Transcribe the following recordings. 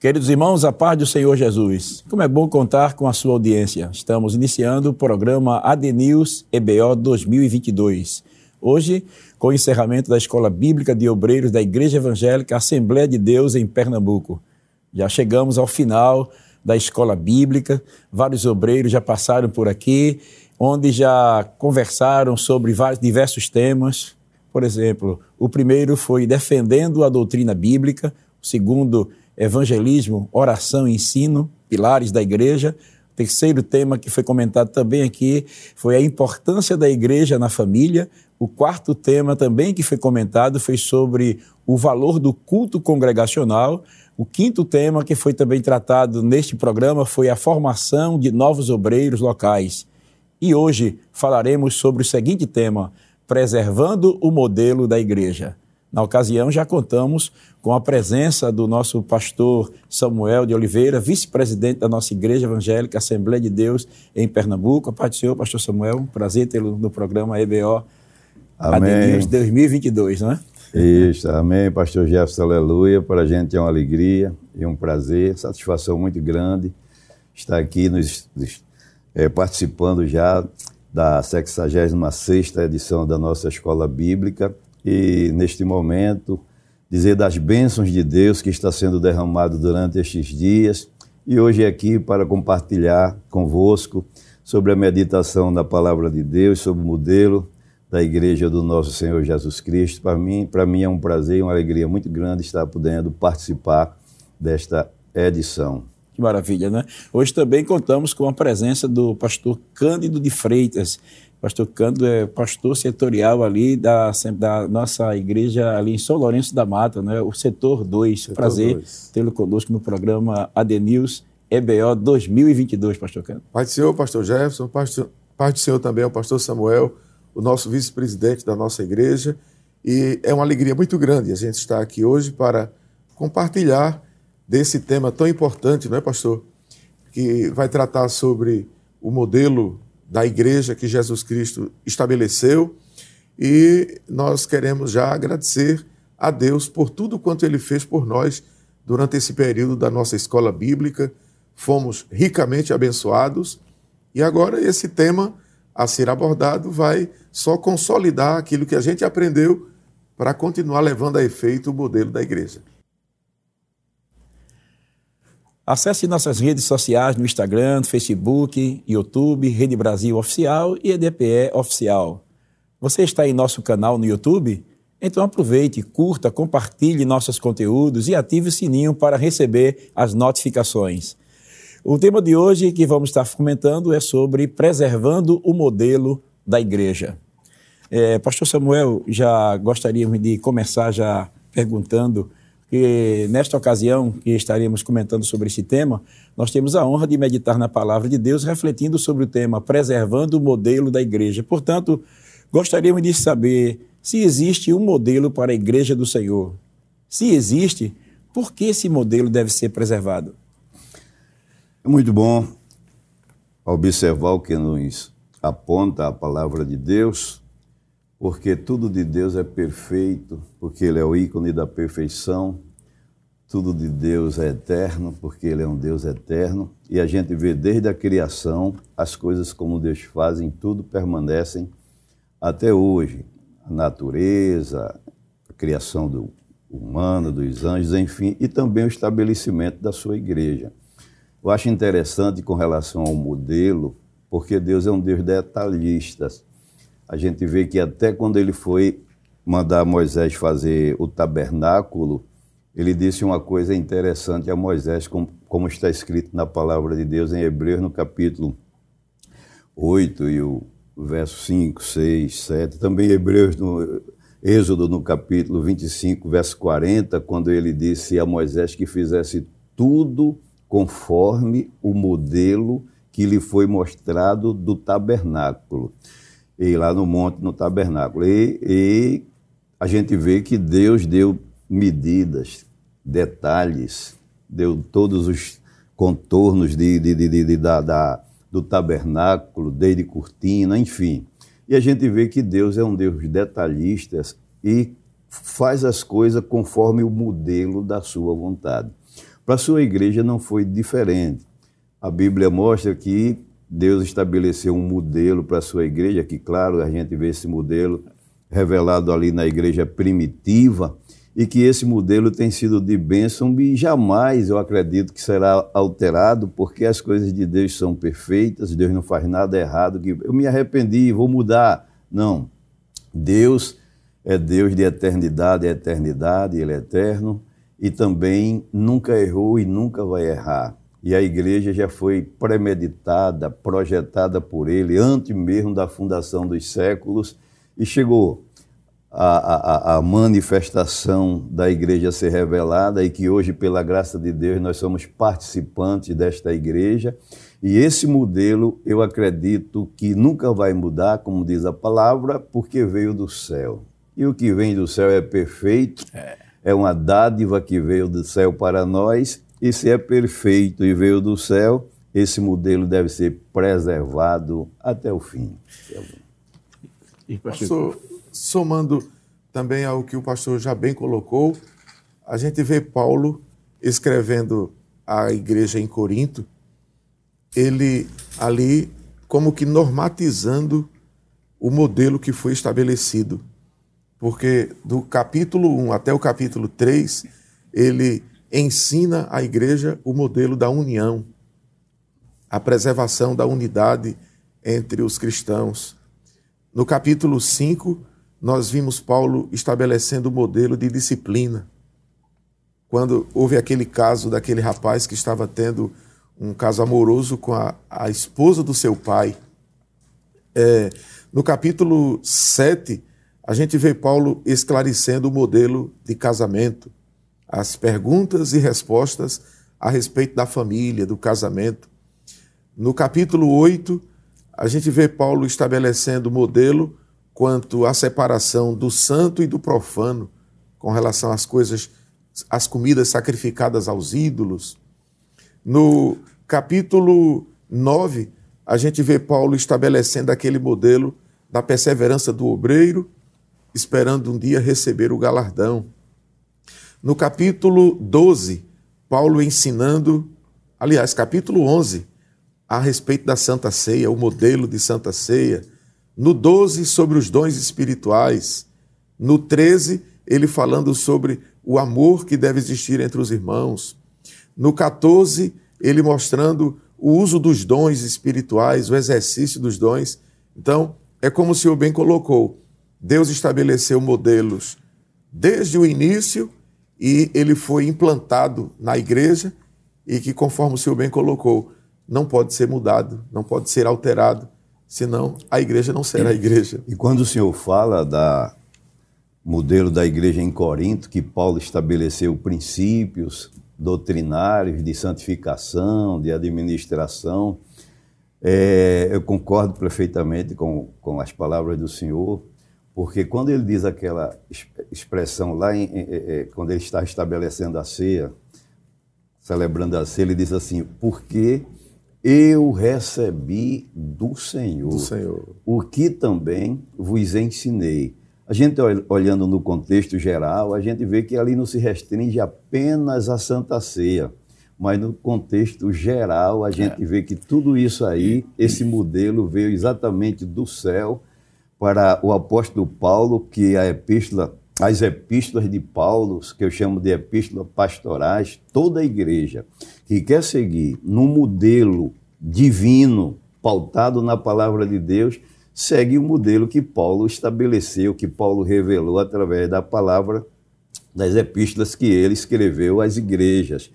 Queridos irmãos, a paz do Senhor Jesus. Como é bom contar com a sua audiência. Estamos iniciando o programa ADNews EBO 2022. Hoje, com o encerramento da Escola Bíblica de Obreiros da Igreja Evangélica Assembleia de Deus em Pernambuco. Já chegamos ao final da Escola Bíblica, vários obreiros já passaram por aqui, onde já conversaram sobre vários diversos temas. Por exemplo, o primeiro foi defendendo a doutrina bíblica, o segundo, evangelismo, oração e ensino, pilares da igreja. O terceiro tema que foi comentado também aqui foi a importância da igreja na família. O quarto tema também que foi comentado foi sobre o valor do culto congregacional. O quinto tema que foi também tratado neste programa foi a formação de novos obreiros locais. E hoje falaremos sobre o seguinte tema: preservando o modelo da igreja. Na ocasião, já contamos com a presença do nosso pastor Samuel de Oliveira, vice-presidente da nossa Igreja Evangélica Assembleia de Deus em Pernambuco. A paz do Senhor, pastor Samuel, prazer tê-lo no programa EBO Amém. AD 2022, não é? Isso, amém, pastor Jefferson, aleluia. Para a gente é uma alegria e um prazer, satisfação muito grande estar aqui nos, nos é, participando já da 66 edição da nossa Escola Bíblica e, neste momento, dizer das bênçãos de Deus que está sendo derramado durante estes dias e hoje aqui para compartilhar convosco sobre a meditação da palavra de Deus, sobre o modelo da igreja do nosso Senhor Jesus Cristo. Para mim, para mim é um prazer e uma alegria muito grande estar podendo participar desta edição. Que maravilha, né? Hoje também contamos com a presença do pastor Cândido de Freitas, Pastor Cândido é pastor setorial ali da, da nossa igreja ali em São Lourenço da Mata, né? o setor 2. Prazer tê-lo conosco no programa ADNews EBO 2022, pastor Cândido. Pai do Senhor, pastor Jefferson, pai do Senhor também, o pastor Samuel, o nosso vice-presidente da nossa igreja. E é uma alegria muito grande a gente estar aqui hoje para compartilhar desse tema tão importante, não é, pastor? Que vai tratar sobre o modelo da igreja que Jesus Cristo estabeleceu e nós queremos já agradecer a Deus por tudo quanto ele fez por nós durante esse período da nossa escola bíblica. Fomos ricamente abençoados e agora esse tema a ser abordado vai só consolidar aquilo que a gente aprendeu para continuar levando a efeito o modelo da igreja. Acesse nossas redes sociais no Instagram, Facebook, YouTube, Rede Brasil Oficial e EDPE Oficial. Você está em nosso canal no YouTube? Então aproveite, curta, compartilhe nossos conteúdos e ative o sininho para receber as notificações. O tema de hoje que vamos estar comentando é sobre preservando o modelo da igreja. É, Pastor Samuel, já gostaríamos de começar já perguntando nesta ocasião que estaremos comentando sobre esse tema, nós temos a honra de meditar na palavra de Deus, refletindo sobre o tema preservando o modelo da igreja. Portanto, gostaríamos de saber se existe um modelo para a igreja do Senhor. Se existe, por que esse modelo deve ser preservado? É muito bom observar o que nos aponta a palavra de Deus porque tudo de Deus é perfeito, porque Ele é o ícone da perfeição. Tudo de Deus é eterno, porque Ele é um Deus eterno. E a gente vê desde a criação as coisas como Deus fazem, tudo permanecem até hoje. A natureza, a criação do humano, dos anjos, enfim, e também o estabelecimento da sua igreja. Eu acho interessante com relação ao modelo, porque Deus é um Deus detalhista a gente vê que até quando ele foi mandar Moisés fazer o tabernáculo, ele disse uma coisa interessante a Moisés, como, está escrito na palavra de Deus em Hebreus, no capítulo 8 e o verso 5, 6, 7. Também Hebreus, no Êxodo, no capítulo 25, verso 40, quando ele disse a Moisés que fizesse tudo conforme o modelo que lhe foi mostrado do tabernáculo e lá no monte, no tabernáculo. E, e a gente vê que Deus deu medidas, detalhes, deu todos os contornos de, de, de, de da, da, do tabernáculo, desde cortina, enfim. E a gente vê que Deus é um Deus detalhista e faz as coisas conforme o modelo da sua vontade. Para a sua igreja não foi diferente. A Bíblia mostra que Deus estabeleceu um modelo para a sua igreja, que, claro, a gente vê esse modelo revelado ali na igreja primitiva, e que esse modelo tem sido de bênção e jamais eu acredito que será alterado, porque as coisas de Deus são perfeitas, Deus não faz nada errado, que eu me arrependi, vou mudar. Não. Deus é Deus de eternidade a eternidade, Ele é eterno e também nunca errou e nunca vai errar. E a igreja já foi premeditada, projetada por Ele antes mesmo da fundação dos séculos e chegou a, a, a, manifestação da igreja ser revelada e que hoje, pela graça de Deus, nós somos participantes desta igreja. E esse modelo eu acredito que nunca vai mudar, como diz a palavra, porque veio do céu. E o que vem do céu é perfeito, é, é uma dádiva que veio do céu para nós. E se é perfeito e veio do céu, esse modelo deve ser preservado até o fim. Pastor, somando também ao que o pastor já bem colocou, a gente vê Paulo escrevendo à igreja em Corinto, ele ali como que normatizando o modelo que foi estabelecido. Porque do capítulo 1 até o capítulo 3, ele ensina à igreja o modelo da união, a preservação da unidade entre os cristãos. No capítulo 5, nós vimos Paulo estabelecendo o modelo de disciplina. Quando houve aquele caso daquele rapaz que estava tendo um caso amoroso com a, a esposa do seu pai. É, no capítulo 7, a gente vê Paulo esclarecendo o modelo de casamento, as perguntas e respostas a respeito da família, do casamento. No capítulo 8, a gente vê Paulo estabelecendo modelo quanto à separação do santo e do profano com relação às coisas, às comidas sacrificadas aos ídolos. No capítulo 9, a gente vê Paulo estabelecendo aquele modelo da perseverança do obreiro, esperando um dia receber o galardão. No capítulo 12, Paulo ensinando, aliás, capítulo 11, a respeito da Santa Ceia, o modelo de Santa Ceia, no 12, sobre os dons espirituais. No 13, ele falando sobre o amor que deve existir entre os irmãos. No 14, ele mostrando o uso dos dons espirituais, o exercício dos dons. Então, é como o senhor bem colocou: Deus estabeleceu modelos desde o início e ele foi implantado na igreja e que, conforme o senhor bem colocou, não pode ser mudado, não pode ser alterado senão a igreja não será a igreja. E quando o senhor fala da modelo da igreja em Corinto, que Paulo estabeleceu princípios doutrinários de santificação, de administração, é, eu concordo perfeitamente com, com as palavras do senhor, porque quando ele diz aquela expressão lá, em, em, em, quando ele está estabelecendo a ceia, celebrando a ceia, ele diz assim: porque eu recebi do Senhor, do Senhor, o que também vos ensinei. A gente olhando no contexto geral, a gente vê que ali não se restringe apenas à Santa Ceia, mas no contexto geral a gente é. vê que tudo isso aí, esse modelo veio exatamente do céu para o apóstolo Paulo, que a epístola, as epístolas de Paulo, que eu chamo de epístolas pastorais, toda a igreja que quer seguir no modelo divino, pautado na palavra de Deus, segue o modelo que Paulo estabeleceu, que Paulo revelou através da palavra das epístolas que ele escreveu às igrejas.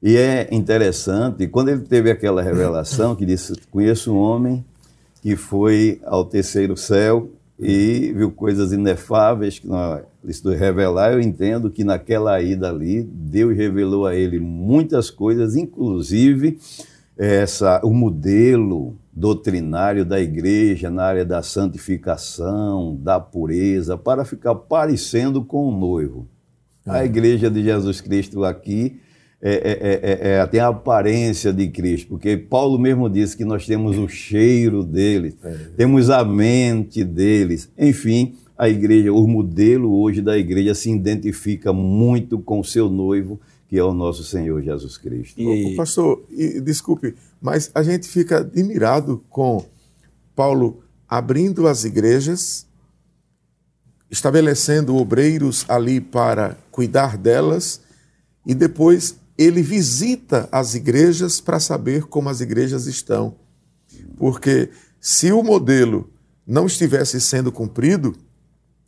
E é interessante, quando ele teve aquela revelação que disse: Conheço um homem que foi ao terceiro céu e viu coisas inefáveis que não isso revelar, eu entendo que naquela ida ali, Deus revelou a ele muitas coisas, inclusive essa, o modelo doutrinário da igreja na área da santificação, da pureza, para ficar parecendo com o noivo. A é. igreja de Jesus Cristo aqui é, é, é, é, tem a aparência de Cristo, porque Paulo mesmo disse que nós temos o cheiro dele, temos a mente deles, enfim a igreja, o modelo hoje da igreja se identifica muito com o seu noivo, que é o nosso Senhor Jesus Cristo. E... Pastor, e, desculpe, mas a gente fica admirado com Paulo abrindo as igrejas, estabelecendo obreiros ali para cuidar delas, e depois ele visita as igrejas para saber como as igrejas estão. Porque se o modelo não estivesse sendo cumprido,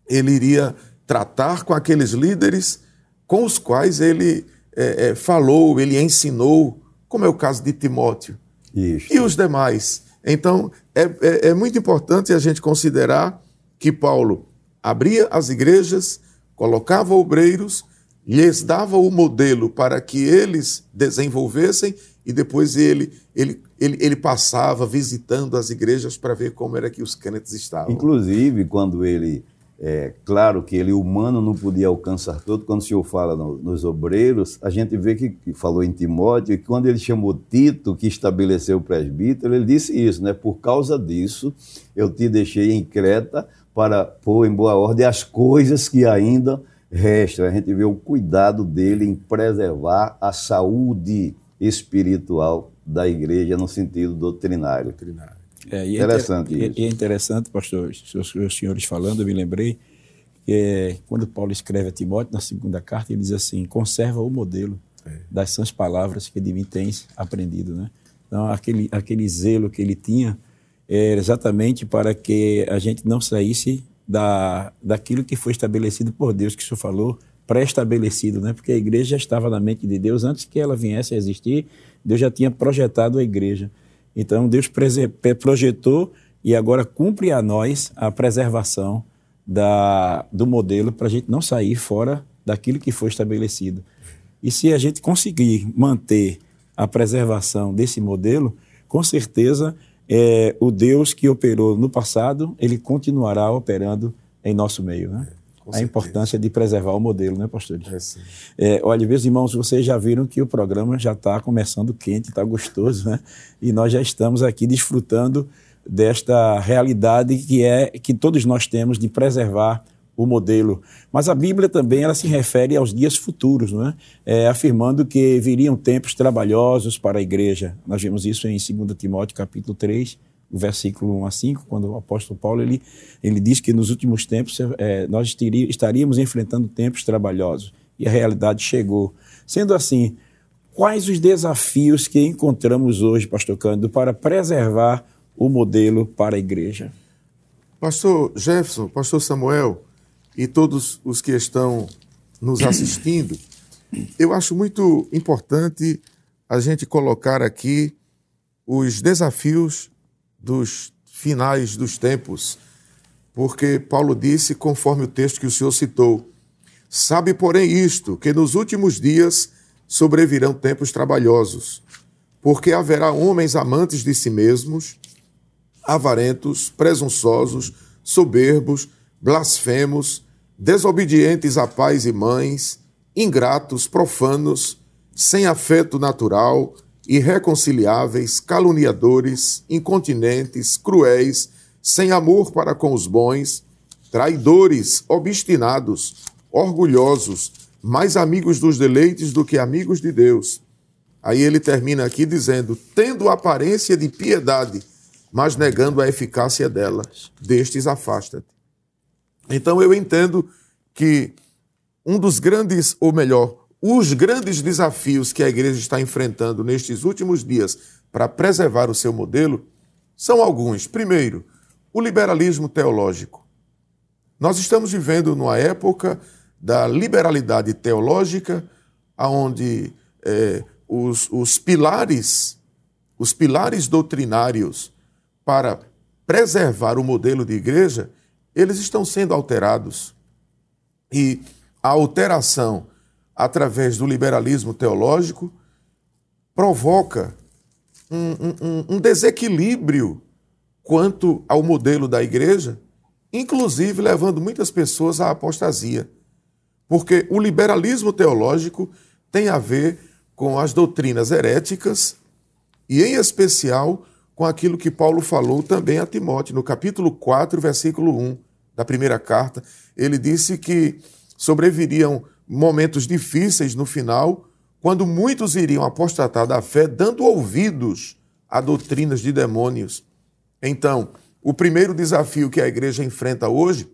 ele iria tratar com aqueles líderes com os quais ele é, é, falou, ele ensinou, como é o caso de Timóteo. Isso. E os demais. Então, é, é, é muito importante a gente considerar que Paulo abria as igrejas, colocava obreiros, lhes dava o modelo para que eles desenvolvessem e depois ele, ele, ele, ele passava visitando as igrejas para ver como era que os crentes estavam. Inclusive, quando ele é claro que ele humano não podia alcançar todo. Quando o Senhor fala no, nos obreiros, a gente vê que, que, falou em Timóteo que quando ele chamou Tito, que estabeleceu o presbítero, ele disse isso, né? Por causa disso, eu te deixei em Creta para pôr em boa ordem as coisas que ainda restam. A gente vê o cuidado dele em preservar a saúde espiritual da igreja no sentido doutrinário. doutrinário. É, e é interessante é, isso. E é interessante, pastor, os senhores falando, eu me lembrei que é, quando Paulo escreve a Timóteo, na segunda carta, ele diz assim: conserva o modelo é. das sãs palavras que de mim tens aprendido. Né? Então, aquele, aquele zelo que ele tinha era exatamente para que a gente não saísse da, daquilo que foi estabelecido por Deus, que o senhor falou, pré-estabelecido, né? porque a igreja já estava na mente de Deus antes que ela viesse a existir, Deus já tinha projetado a igreja. Então, Deus projetou e agora cumpre a nós a preservação da, do modelo para a gente não sair fora daquilo que foi estabelecido. E se a gente conseguir manter a preservação desse modelo, com certeza é, o Deus que operou no passado, ele continuará operando em nosso meio. Né? a importância de preservar o modelo, né, pastor? É, é, olha, meus irmãos, vocês já viram que o programa já está começando quente, está gostoso, né? E nós já estamos aqui desfrutando desta realidade que é que todos nós temos de preservar o modelo. Mas a Bíblia também ela se refere aos dias futuros, não é? é? afirmando que viriam tempos trabalhosos para a igreja. Nós vemos isso em 2 Timóteo capítulo 3, o versículo 1 a 5, quando o apóstolo Paulo ele, ele diz que nos últimos tempos é, nós estaríamos enfrentando tempos trabalhosos. E a realidade chegou. Sendo assim, quais os desafios que encontramos hoje, pastor Cândido, para preservar o modelo para a igreja? Pastor Jefferson, pastor Samuel e todos os que estão nos assistindo, eu acho muito importante a gente colocar aqui os desafios dos finais dos tempos, porque Paulo disse, conforme o texto que o senhor citou, sabe, porém, isto, que nos últimos dias sobrevirão tempos trabalhosos, porque haverá homens amantes de si mesmos, avarentos, presunçosos, soberbos, blasfemos, desobedientes a pais e mães, ingratos, profanos, sem afeto natural, irreconciliáveis, caluniadores, incontinentes, cruéis, sem amor para com os bons, traidores, obstinados, orgulhosos, mais amigos dos deleites do que amigos de Deus. Aí ele termina aqui dizendo: tendo aparência de piedade, mas negando a eficácia dela, destes afasta-te. Então eu entendo que um dos grandes, ou melhor, os grandes desafios que a igreja está enfrentando nestes últimos dias para preservar o seu modelo são alguns. Primeiro, o liberalismo teológico. Nós estamos vivendo numa época da liberalidade teológica, onde é, os, os pilares, os pilares doutrinários para preservar o modelo de igreja, eles estão sendo alterados. E a alteração através do liberalismo teológico, provoca um, um, um desequilíbrio quanto ao modelo da igreja, inclusive levando muitas pessoas à apostasia. Porque o liberalismo teológico tem a ver com as doutrinas heréticas e, em especial, com aquilo que Paulo falou também a Timóteo, no capítulo 4, versículo 1. Da primeira carta, ele disse que sobreviriam momentos difíceis no final, quando muitos iriam apostatar da fé, dando ouvidos a doutrinas de demônios. Então, o primeiro desafio que a igreja enfrenta hoje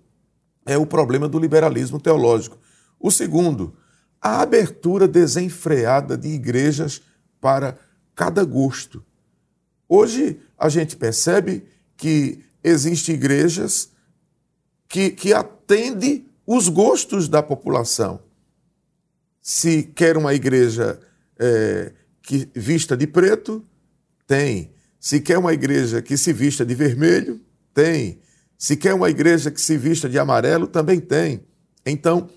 é o problema do liberalismo teológico. O segundo, a abertura desenfreada de igrejas para cada gosto. Hoje a gente percebe que existem igrejas que, que atendem os gostos da população. Se quer uma igreja é, que vista de preto, tem. Se quer uma igreja que se vista de vermelho, tem. Se quer uma igreja que se vista de amarelo, também tem. Então,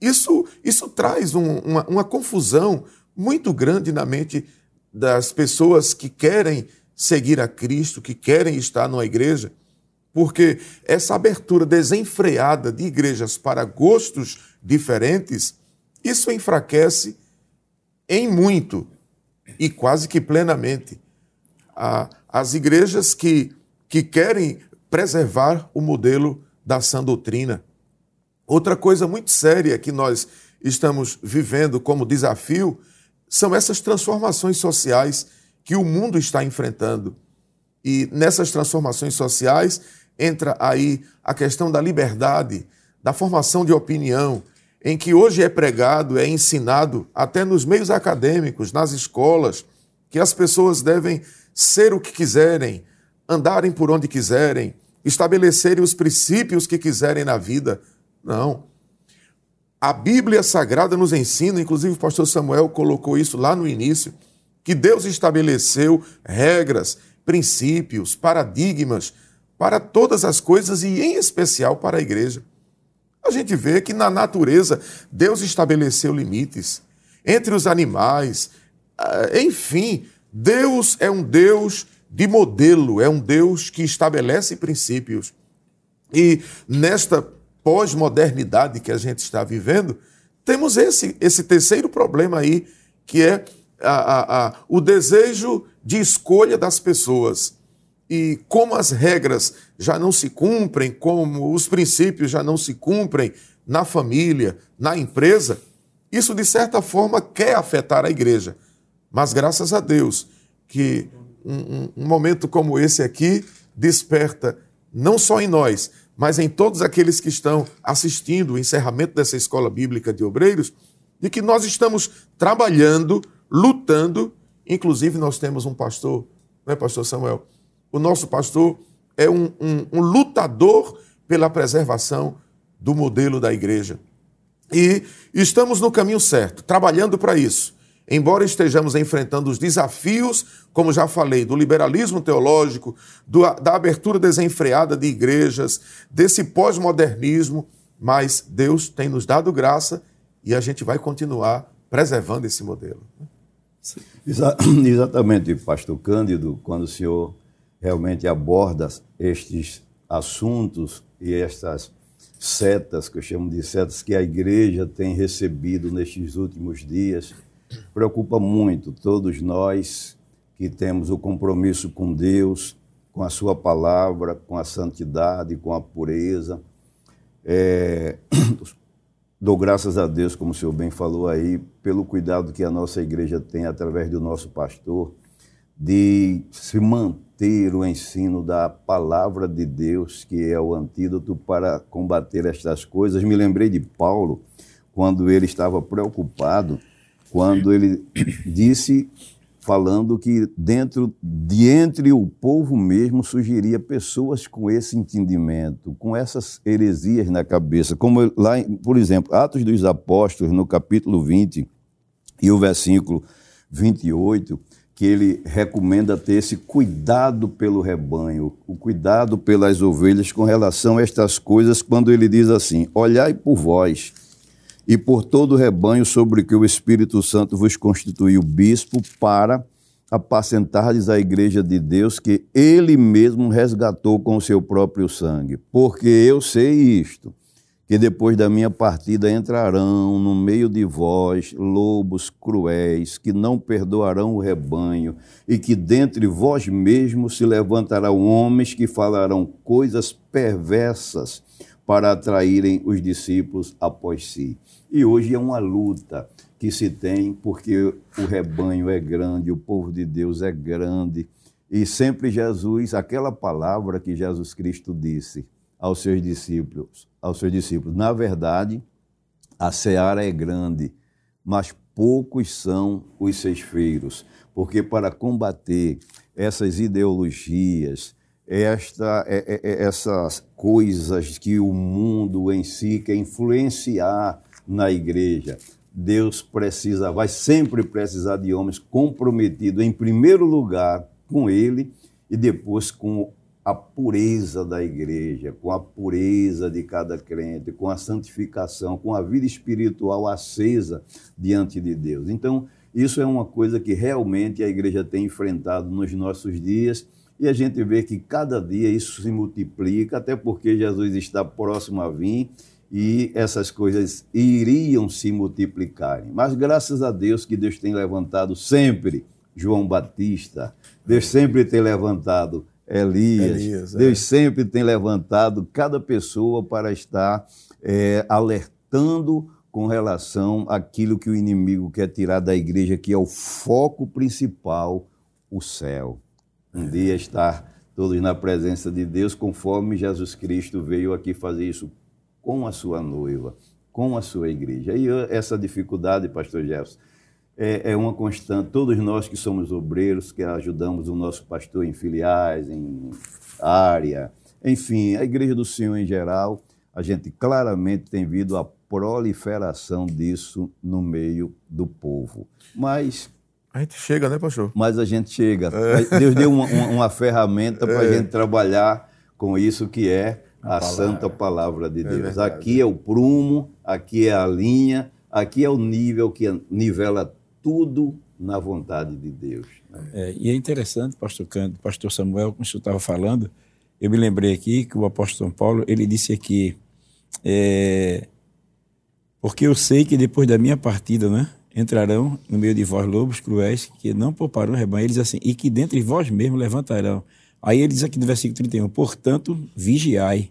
isso, isso traz um, uma, uma confusão muito grande na mente das pessoas que querem seguir a Cristo, que querem estar numa igreja, porque essa abertura desenfreada de igrejas para gostos diferentes, isso enfraquece em muito e quase que plenamente a, as igrejas que, que querem preservar o modelo da sã doutrina. Outra coisa muito séria que nós estamos vivendo como desafio são essas transformações sociais que o mundo está enfrentando. E nessas transformações sociais entra aí a questão da liberdade, da formação de opinião, em que hoje é pregado, é ensinado até nos meios acadêmicos, nas escolas, que as pessoas devem ser o que quiserem, andarem por onde quiserem, estabelecerem os princípios que quiserem na vida. Não. A Bíblia Sagrada nos ensina, inclusive o pastor Samuel colocou isso lá no início, que Deus estabeleceu regras, princípios, paradigmas para todas as coisas e, em especial, para a igreja. A gente vê que na natureza Deus estabeleceu limites entre os animais, ah, enfim, Deus é um Deus de modelo, é um Deus que estabelece princípios. E nesta pós-modernidade que a gente está vivendo, temos esse, esse terceiro problema aí, que é a, a, a, o desejo de escolha das pessoas. E como as regras já não se cumprem, como os princípios já não se cumprem na família, na empresa, isso de certa forma quer afetar a igreja. Mas graças a Deus que um, um, momento como esse aqui desperta, não só em nós, mas em todos aqueles que estão assistindo o encerramento dessa escola bíblica de obreiros, de que nós estamos trabalhando, lutando. Inclusive, nós temos um pastor, não é, pastor Samuel? O nosso pastor é um, um, um lutador pela preservação do modelo da igreja. E estamos no caminho certo, trabalhando para isso embora estejamos enfrentando os desafios, como já falei, do liberalismo teológico, do, da abertura desenfreada de igrejas, desse pós-modernismo, mas Deus tem nos dado graça e a gente vai continuar preservando esse modelo. Exa exatamente, pastor Cândido, quando o senhor realmente aborda estes assuntos e estas setas, que eu chamo de setas, que a igreja tem recebido nestes últimos dias, preocupa muito todos nós que temos o compromisso com Deus, com a Sua palavra, com a santidade, com a pureza. É, dou graças a Deus, como o senhor bem falou aí, pelo cuidado que a nossa igreja tem através do nosso pastor, de se manter o ensino da palavra de Deus, que é o antídoto para combater estas coisas. Me lembrei de Paulo, quando ele estava preocupado quando ele disse, falando que dentro de entre o povo mesmo surgiria pessoas com esse entendimento, com essas heresias na cabeça, como lá, por exemplo, Atos dos Apóstolos, no capítulo 20 e o versículo 28, que ele recomenda ter esse cuidado pelo rebanho, o cuidado pelas ovelhas com relação a estas coisas, quando ele diz assim: Olhai por vós e por todo o rebanho sobre que o Espírito Santo vos constituiu bispo para apacentardes a igreja de Deus que ele mesmo resgatou com o seu próprio sangue. Porque eu sei isto, que depois da minha partida entrarão no meio de vós lobos cruéis, que não perdoarão o rebanho, e que dentre vós mesmos se levantarão homens que falarão coisas perversas para atraírem os discípulos após si. E hoje é uma luta que se tem, porque o rebanho é grande, o povo de Deus é grande. E sempre Jesus, aquela palavra que Jesus Cristo disse aos seus discípulos, aos seus discípulos, na verdade, a seara é grande, mas poucos são os ceifeiros, porque para combater essas ideologias, esta, é, é, é, essas coisas que o mundo em si quer influenciar na igreja. Deus precisa, vai sempre precisar de homens comprometidos, em primeiro lugar, com Ele e depois com a pureza da igreja, com a pureza de cada crente, com a santificação, com a vida espiritual acesa diante de Deus. Então, isso é uma coisa que realmente a igreja tem enfrentado nos nossos dias e a gente vê que cada dia isso se multiplica, até porque Jesus está próximo a vir e essas coisas iriam se multiplicarem. Mas graças a Deus que Deus tem levantado sempre João Batista, Deus sempre tem levantado Elias, Elias é. Deus é. sempre tem levantado cada pessoa para estar é, alertando com relação àquilo que o inimigo quer tirar da igreja, que é o foco principal, o céu um dia estar todos na presença de Deus, conforme Jesus Cristo veio aqui fazer isso com a sua noiva, com a sua igreja. E essa dificuldade, pastor Jefferson, é, é uma constante. Todos nós que somos obreiros, que ajudamos o nosso pastor em filiais, em área, enfim, a igreja do Senhor em geral, a gente claramente tem visto a proliferação disso no meio do povo. Mas a gente chega, né, pastor? Mas a gente chega. É. Deus deu uma, uma, uma ferramenta para a é. gente trabalhar com isso que é a, a santa palavra de é Deus. É aqui é o prumo, aqui é a linha, aqui é o nível que nivela tudo na vontade de Deus. Né? É, e é interessante, pastor Cândido, pastor Samuel, como o senhor estava falando, eu me lembrei aqui que o apóstolo São Paulo, ele disse aqui, é, porque eu sei que depois da minha partida, né, entrarão no meio de vós lobos cruéis que não pouparão o rebanho. Assim, e que dentre vós mesmos levantarão. Aí ele diz aqui no versículo 31, portanto, vigiai,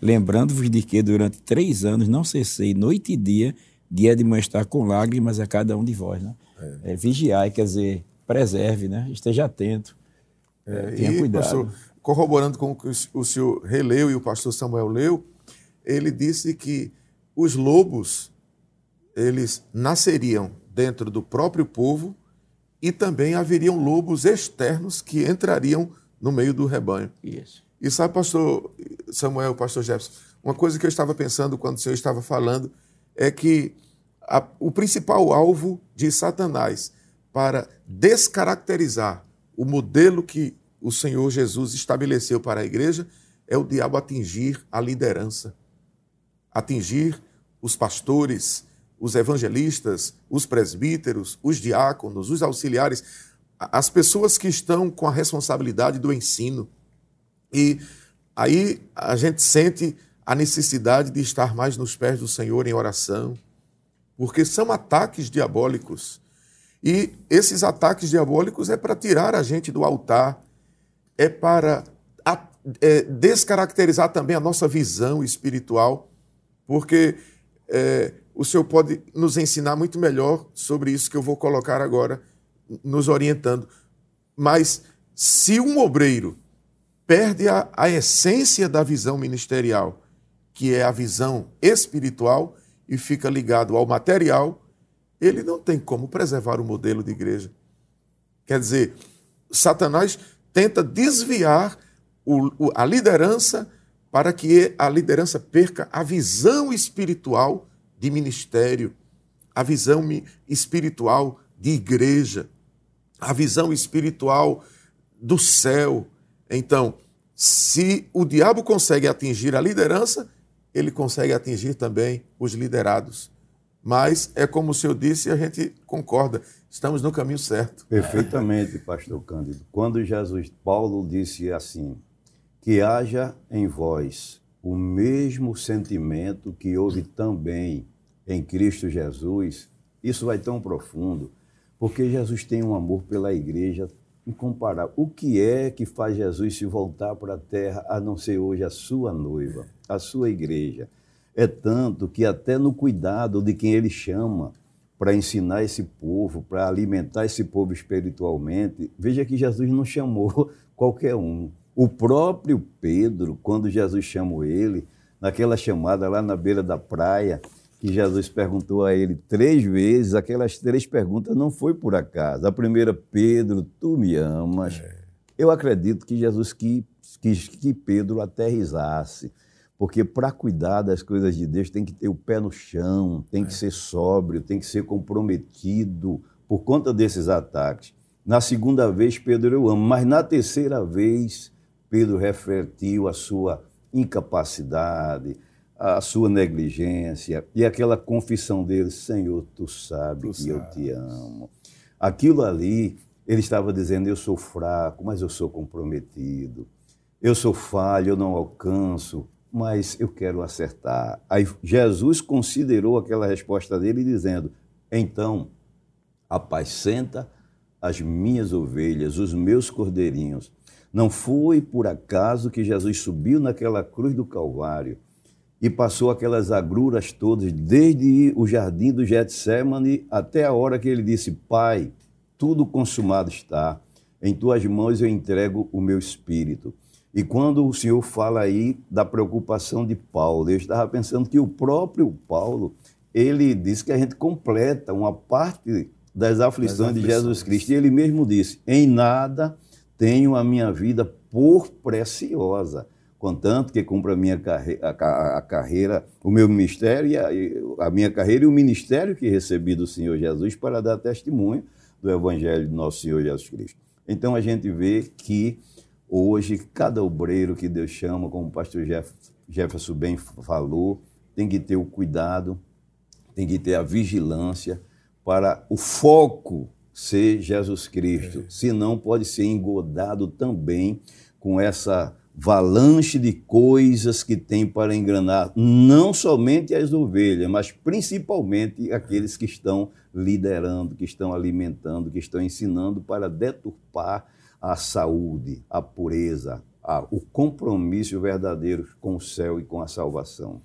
lembrando-vos de que durante três anos não cessei noite e dia de admoestar com lágrimas a cada um de vós. Né? É. É, vigiai, quer dizer, preserve, né? esteja atento, é, tenha e, cuidado. Pastor, corroborando com o que o senhor releu e o pastor Samuel leu, ele disse que os lobos eles nasceriam dentro do próprio povo e também haveriam lobos externos que entrariam no meio do rebanho. Isso. E sabe, pastor Samuel, pastor Jefferson, uma coisa que eu estava pensando quando o senhor estava falando é que a, o principal alvo de Satanás para descaracterizar o modelo que o Senhor Jesus estabeleceu para a igreja é o diabo atingir a liderança, atingir os pastores, os evangelistas, os presbíteros, os diáconos, os auxiliares, as pessoas que estão com a responsabilidade do ensino. E aí a gente sente a necessidade de estar mais nos pés do Senhor em oração, porque são ataques diabólicos. E esses ataques diabólicos é para tirar a gente do altar, é para é, descaracterizar também a nossa visão espiritual, porque é, o senhor pode nos ensinar muito melhor sobre isso que eu vou colocar agora, nos orientando. Mas se um obreiro perde a, a essência da visão ministerial, que é a visão espiritual, e fica ligado ao material, ele não tem como preservar o modelo de igreja. Quer dizer, Satanás tenta desviar o, o, a liderança para que a liderança perca a visão espiritual de ministério, a visão espiritual de igreja, a visão espiritual do céu. Então, se o diabo consegue atingir a liderança, ele consegue atingir também os liderados. Mas é como o senhor disse e a gente concorda, estamos no caminho certo. Perfeitamente, pastor Cândido. Quando Jesus, Paulo disse assim: que haja em vós o mesmo sentimento que houve também em Cristo Jesus, isso vai tão profundo, porque Jesus tem um amor pela igreja incomparável. O que é que faz Jesus se voltar para a terra a não ser hoje a sua noiva, a sua igreja? É tanto que até no cuidado de quem ele chama para ensinar esse povo, para alimentar esse povo espiritualmente, veja que Jesus não chamou qualquer um. O próprio Pedro, quando Jesus chamou ele, naquela chamada lá na beira da praia, que Jesus perguntou a ele três vezes, aquelas três perguntas não foi por acaso. A primeira, Pedro, tu me amas. É. Eu acredito que Jesus quis, quis que Pedro aterrizasse, porque para cuidar das coisas de Deus tem que ter o pé no chão, tem é. que ser sóbrio, tem que ser comprometido por conta desses ataques. Na segunda vez, Pedro eu amo, mas na terceira vez, Pedro refletiu a sua incapacidade, a sua negligência e aquela confissão dele: Senhor, tu sabes tu que eu te amo. Aquilo ali, ele estava dizendo: Eu sou fraco, mas eu sou comprometido. Eu sou falho, eu não alcanço, mas eu quero acertar. Aí Jesus considerou aquela resposta dele dizendo: Então, apacenta as minhas ovelhas, os meus cordeirinhos. Não foi por acaso que Jesus subiu naquela cruz do Calvário e passou aquelas agruras todas, desde o jardim do Getsemane até a hora que ele disse: Pai, tudo consumado está, em tuas mãos eu entrego o meu espírito. E quando o Senhor fala aí da preocupação de Paulo, eu estava pensando que o próprio Paulo, ele disse que a gente completa uma parte das aflições, das aflições. de Jesus Cristo. E ele mesmo disse: Em nada tenho a minha vida por preciosa, contanto que cumpra a minha carreira, a, a carreira o meu ministério e a, a, minha carreira e o ministério que recebi do Senhor Jesus para dar testemunho do Evangelho do nosso Senhor Jesus Cristo. Então a gente vê que hoje cada obreiro que Deus chama, como o pastor Jeff, Jefferson bem falou, tem que ter o cuidado, tem que ter a vigilância para o foco ser Jesus Cristo, é. senão pode ser engodado também com essa valanche de coisas que tem para enganar não somente as ovelhas, mas principalmente aqueles que estão liderando, que estão alimentando, que estão ensinando para deturpar a saúde, a pureza, a, o compromisso verdadeiro com o céu e com a salvação.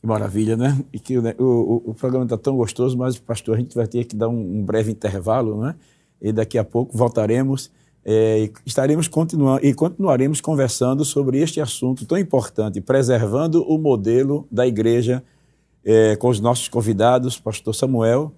Que maravilha, né? E que o, o, o programa está tão gostoso, mas, pastor, a gente vai ter que dar um, um breve intervalo, né? E daqui a pouco voltaremos é, estaremos continuando e continuaremos conversando sobre este assunto tão importante, preservando o modelo da igreja, é, com os nossos convidados, pastor Samuel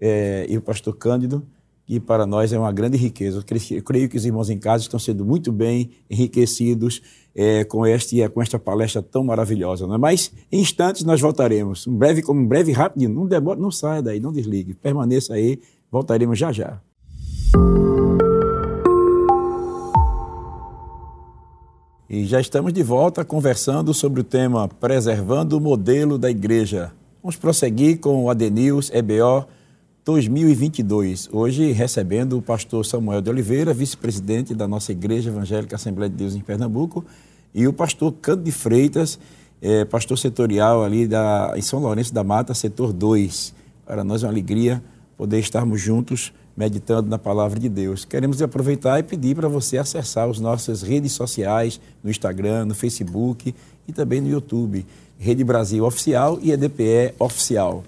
é, e o pastor Cândido, que para nós é uma grande riqueza. Eu creio que os irmãos em casa estão sendo muito bem enriquecidos é, com, este, com esta palestra tão maravilhosa. Né? Mas em instantes nós voltaremos. Um breve, como um breve rápido, não demora, não saia daí, não desligue. Permaneça aí, voltaremos já já. E já estamos de volta conversando sobre o tema Preservando o Modelo da Igreja. Vamos prosseguir com o Adenils EBO 2022. Hoje recebendo o pastor Samuel de Oliveira, vice-presidente da nossa Igreja Evangélica Assembleia de Deus em Pernambuco, e o pastor Canto de Freitas, é, pastor setorial ali da, em São Lourenço da Mata, setor 2. Para nós é uma alegria poder estarmos juntos meditando na palavra de Deus. Queremos aproveitar e pedir para você acessar as nossas redes sociais, no Instagram, no Facebook e também no YouTube. Rede Brasil Oficial e EDPE Oficial.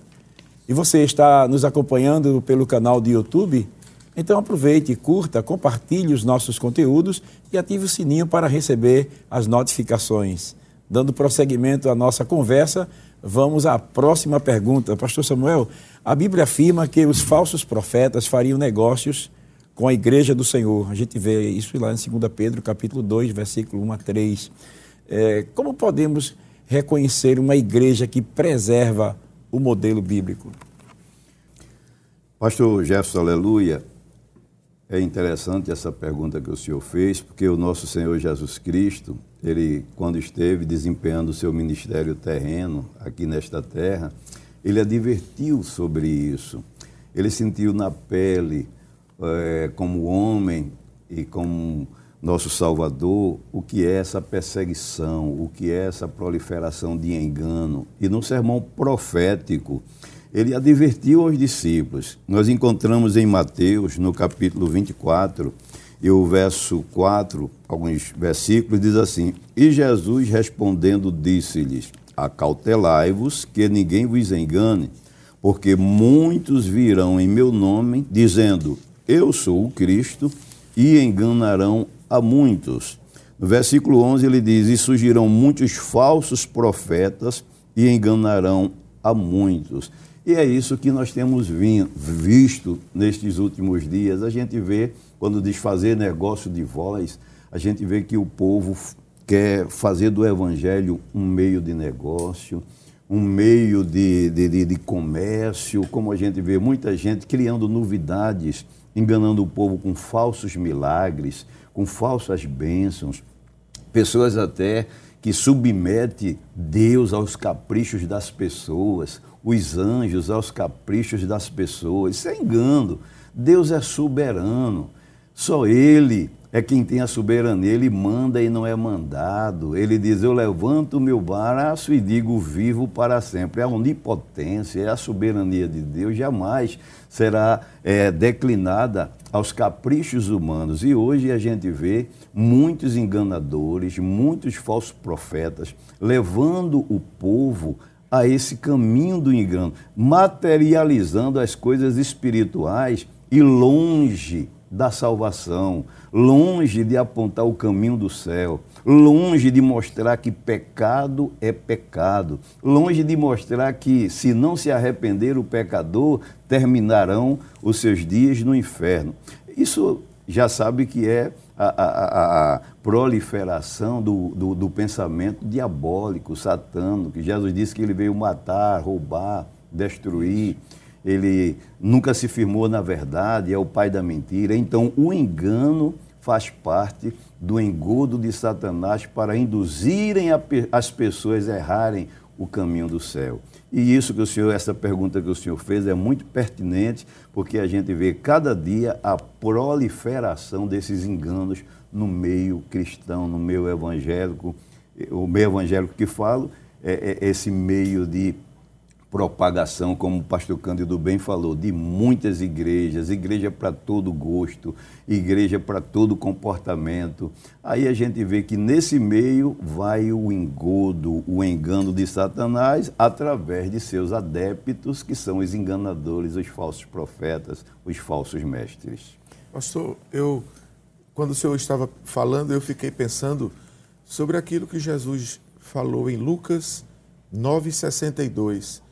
E você está nos acompanhando pelo canal do YouTube? Então aproveite, curta, compartilhe os nossos conteúdos e ative o sininho para receber as notificações. Dando prosseguimento à nossa conversa, vamos à próxima pergunta. Pastor Samuel, a Bíblia afirma que os falsos profetas fariam negócios com a igreja do Senhor. A gente vê isso lá em 2 Pedro, capítulo 2, versículo 1 a 3. É, como podemos reconhecer uma igreja que preserva o modelo bíblico? Pastor Jefferson, aleluia. É interessante essa pergunta que o senhor fez, porque o nosso Senhor Jesus Cristo, ele, quando esteve desempenhando o seu ministério terreno aqui nesta terra, ele advertiu sobre isso. Ele sentiu na pele, é, como homem e como nosso Salvador, o que é essa perseguição, o que é essa proliferação de engano. E no sermão profético, ele advertiu aos discípulos. Nós encontramos em Mateus, no capítulo 24, e o verso 4, alguns versículos, diz assim: E Jesus respondendo disse-lhes: Acautelai-vos, que ninguém vos engane, porque muitos virão em meu nome, dizendo: Eu sou o Cristo, e enganarão a muitos. No versículo 11 ele diz: E surgirão muitos falsos profetas e enganarão a muitos. E é isso que nós temos visto nestes últimos dias. A gente vê, quando diz fazer negócio de voz, a gente vê que o povo quer fazer do evangelho um meio de negócio, um meio de, de, de, de comércio, como a gente vê muita gente criando novidades, enganando o povo com falsos milagres, com falsas bênçãos, pessoas até que submete Deus aos caprichos das pessoas, os anjos aos caprichos das pessoas. Isso é engano. Deus é soberano. Só Ele é quem tem a soberania. Ele manda e não é mandado. Ele diz: Eu levanto o meu braço e digo vivo para sempre. É a onipotência, é a soberania de Deus. Jamais será é, declinada aos caprichos humanos. E hoje a gente vê muitos enganadores, muitos falsos profetas, levando o povo a esse caminho do engano, materializando as coisas espirituais e longe da salvação, longe de apontar o caminho do céu, longe de mostrar que pecado é pecado, longe de mostrar que, se não se arrepender o pecador, terminarão os seus dias no inferno. Isso já sabe que é a, a, a proliferação do, do, do, pensamento diabólico, satânico, que Jesus disse que ele veio matar, roubar, destruir. Ele nunca se firmou na verdade, é o pai da mentira. Então, o engano faz parte do engodo de Satanás para induzirem as pessoas a errarem o caminho do céu. E isso que o senhor, essa pergunta que o senhor fez é muito pertinente, porque a gente vê cada dia a proliferação desses enganos no meio cristão, no meio evangélico. O meio evangélico que falo é, é esse meio de propagação, como o pastor Cândido bem falou, de muitas igrejas, igreja para todo gosto, igreja para todo comportamento. Aí a gente vê que nesse meio vai o engodo, o engano de Satanás através de seus adeptos, que são os enganadores, os falsos profetas, os falsos mestres. Pastor, eu quando o senhor estava falando, eu fiquei pensando sobre aquilo que Jesus falou em Lucas 9:62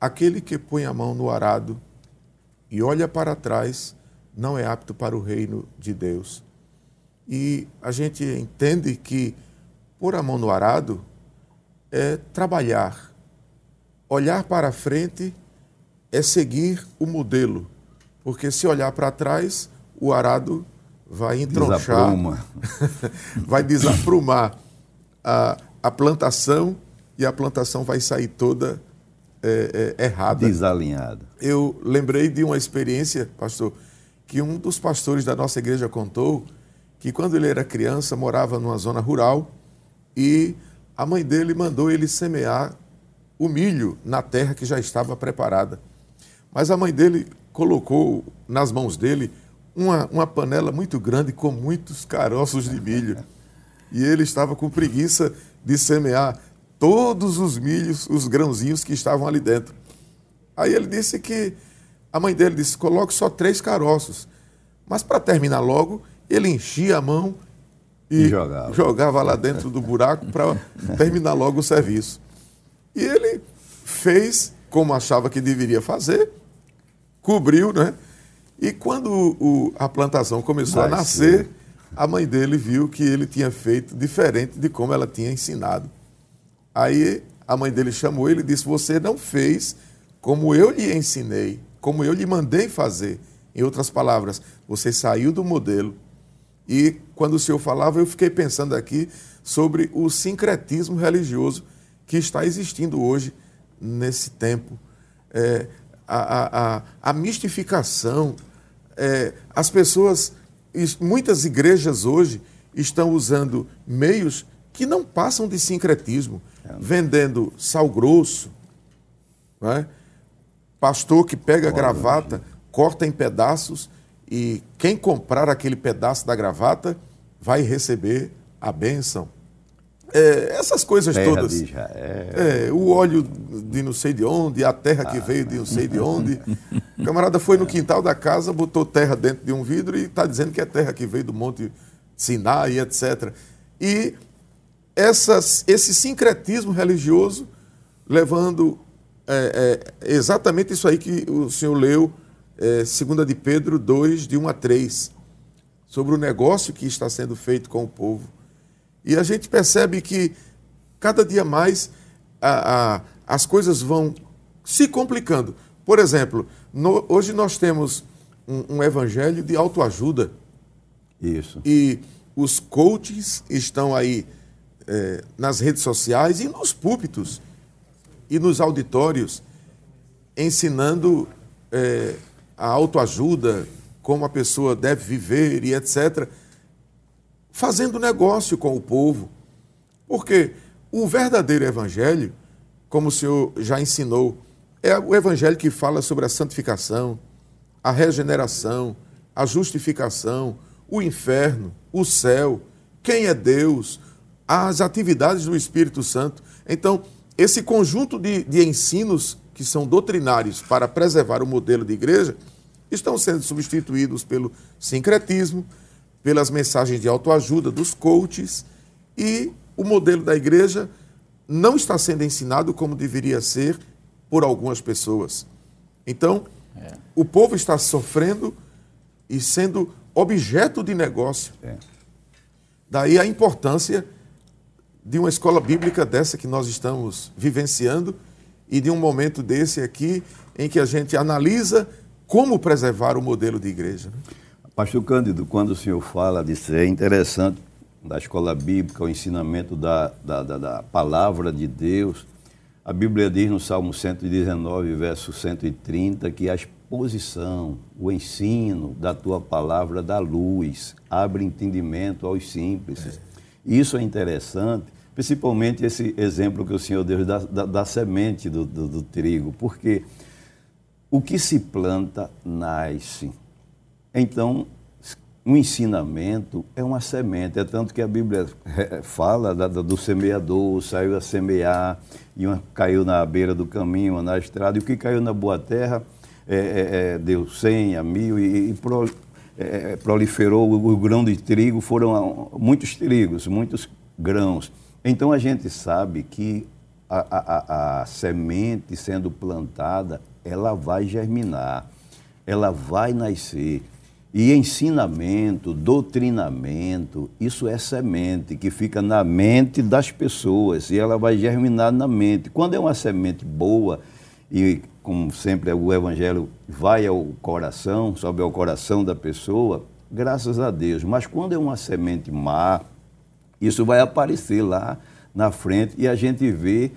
Aquele que põe a mão no arado e olha para trás não é apto para o reino de Deus. E a gente entende que pôr a mão no arado é trabalhar. Olhar para frente é seguir o modelo. Porque se olhar para trás, o arado vai entronchar, Desapruma. vai desaprumar a, a plantação e a plantação vai sair toda é, é, errada. Desalinhada. Eu lembrei de uma experiência, pastor, que um dos pastores da nossa igreja contou que quando ele era criança morava numa zona rural e a mãe dele mandou ele semear o milho na terra que já estava preparada. Mas a mãe dele colocou nas mãos dele uma, uma panela muito grande com muitos caroços de milho. E ele estava com preguiça de semear todos os milhos, os grãozinhos que estavam ali dentro. Aí ele disse que a mãe dele disse: coloque só três caroços. Mas para terminar logo, ele enchia a mão e, e jogava. jogava lá dentro do buraco para terminar logo o serviço. E ele fez como achava que deveria fazer, cobriu, né? E quando o, a plantação começou Vai a nascer, ser. a mãe dele viu que ele tinha feito diferente de como ela tinha ensinado. Aí a mãe dele chamou ele e disse: Você não fez como eu lhe ensinei, como eu lhe mandei fazer. Em outras palavras, você saiu do modelo. E quando o senhor falava, eu fiquei pensando aqui sobre o sincretismo religioso que está existindo hoje nesse tempo. É, a, a, a, mistificação. É, as pessoas, muitas igrejas hoje estão usando meios que não passam de sincretismo vendendo sal grosso, é? pastor que pega a gravata, corta em pedaços e quem comprar aquele pedaço da gravata vai receber a bênção. É, essas coisas Terra todas. É, o óleo de não sei de onde, a terra que veio de não sei de onde. O camarada foi no quintal da casa, botou terra dentro de um vidro e está dizendo que é terra que veio do Monte Sinai, etc. E essas, esse sincretismo religioso levando é, é, exatamente isso aí que o senhor leu, é, 2 de Pedro 2, de 1 a 3, sobre o negócio que está sendo feito com o povo. E a gente percebe que cada dia mais a, a, as coisas vão se complicando. Por exemplo, no, hoje nós temos um, um evangelho de autoajuda. Isso. E os coaches estão aí é, nas redes sociais e nos púlpitos e nos auditórios ensinando é, a autoajuda, como a pessoa deve viver e etc fazendo negócio com o povo. Porque o verdadeiro evangelho, como o senhor já ensinou, é o evangelho que fala sobre a santificação, a regeneração, a justificação, o inferno, o céu, quem é Deus, as atividades do Espírito Santo. Então, esse conjunto de, de ensinos que são doutrinários para preservar o modelo de igreja estão sendo substituídos pelo sincretismo, pelas mensagens de autoajuda dos coaches e o modelo da igreja não está sendo ensinado como deveria ser por algumas pessoas. Então, é. o povo está sofrendo e sendo objeto de negócio. É. Daí a importância de uma escola bíblica dessa que nós estamos vivenciando e de um momento desse aqui em que a gente analisa como preservar o modelo de igreja. Né? Pastor Cândido, quando o senhor fala disso, é interessante, da escola bíblica, o ensinamento da, da, da, da palavra de Deus. A Bíblia diz no Salmo 119, verso 130, que a exposição, o ensino da tua palavra dá luz, abre entendimento aos simples. É. Isso é interessante, principalmente esse exemplo que o Senhor deu da, da, da semente do, do, do trigo, porque o que se planta nasce. Então, um ensinamento é uma semente, é tanto que a Bíblia fala do semeador, saiu a semear, e uma caiu na beira do caminho, na estrada, e o que caiu na boa terra é, é, é deu cem, a mil, e, e pro, é, é, proliferou o, o grão de trigo, foram muitos trigos, muitos grãos. Então a gente sabe que a, a, a semente sendo plantada, ela vai germinar, ela vai nascer. E ensinamento, doutrinamento, isso é semente que fica na mente das pessoas e ela vai germinar na mente. Quando é uma semente boa, e como sempre o evangelho vai ao coração, sobe ao coração da pessoa, graças a Deus. Mas quando é uma semente má, isso vai aparecer lá na frente e a gente vê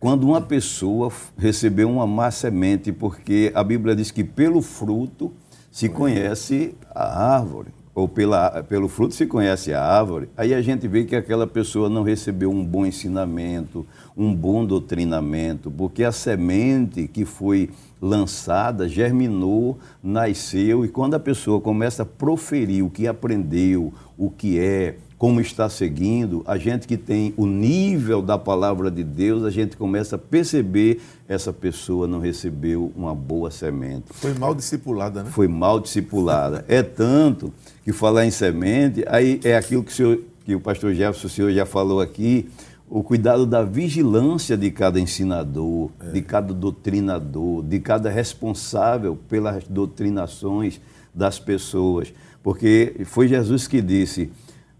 quando uma pessoa recebeu uma má semente, porque a Bíblia diz que pelo fruto se conhece a árvore, ou pela, pelo fruto se conhece a árvore, aí a gente vê que aquela pessoa não recebeu um bom ensinamento, um bom doutrinamento, porque a semente que foi lançada germinou, nasceu, e quando a pessoa começa a proferir o que aprendeu, o que é, como está seguindo, a gente que tem o nível da palavra de Deus, a gente começa a perceber essa pessoa não recebeu uma boa semente. Foi mal discipulada, né? Foi mal discipulada. é tanto que falar em semente, aí é aquilo que o, senhor, que o pastor Jefferson, o senhor já falou aqui, o cuidado da vigilância de cada ensinador, é. de cada doutrinador, de cada responsável pelas doutrinações das pessoas. Porque foi Jesus que disse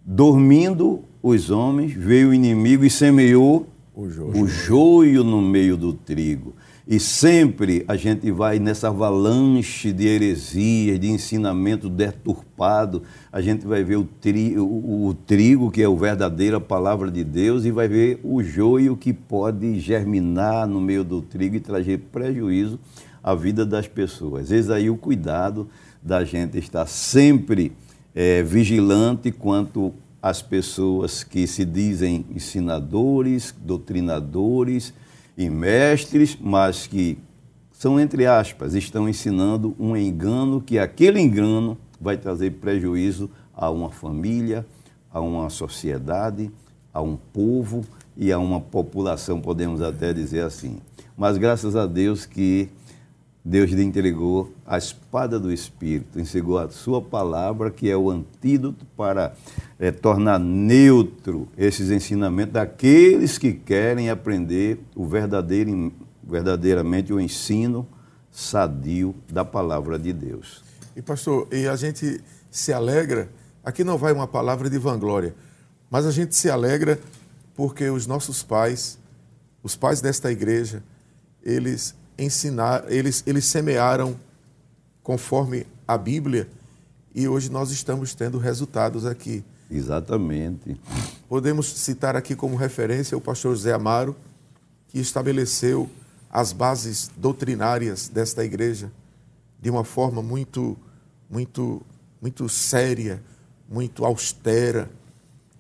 Dormindo os homens, veio o inimigo e semeou o joio. o joio no meio do trigo. E sempre a gente vai nessa avalanche de heresias, de ensinamento deturpado, a gente vai ver o, tri, o, o, trigo, que é o verdadeira palavra de Deus, e vai ver o joio que pode germinar no meio do trigo e trazer prejuízo à vida das pessoas. Eis aí o cuidado da gente estar sempre é, vigilante quanto às pessoas que se dizem ensinadores, doutrinadores e mestres, mas que são, entre aspas, estão ensinando um engano que aquele engano vai trazer prejuízo a uma família, a uma sociedade, a um povo e a uma população, podemos até dizer assim. Mas graças a Deus que Deus lhe entregou a espada do Espírito, entregou a sua palavra, que é o antídoto para é, tornar neutro esses ensinamentos daqueles que querem aprender o verdadeiro verdadeiramente o ensino sadio da palavra de Deus. E pastor, e a gente se alegra, aqui não vai uma palavra de vanglória, mas a gente se alegra porque os nossos pais, os pais desta igreja, eles ensinaram, eles, eles semearam conforme a Bíblia e hoje nós estamos tendo resultados aqui. Exatamente. Podemos citar aqui como referência o pastor José Amaro, que estabeleceu as bases doutrinárias desta igreja de uma forma muito, muito, muito séria, muito austera.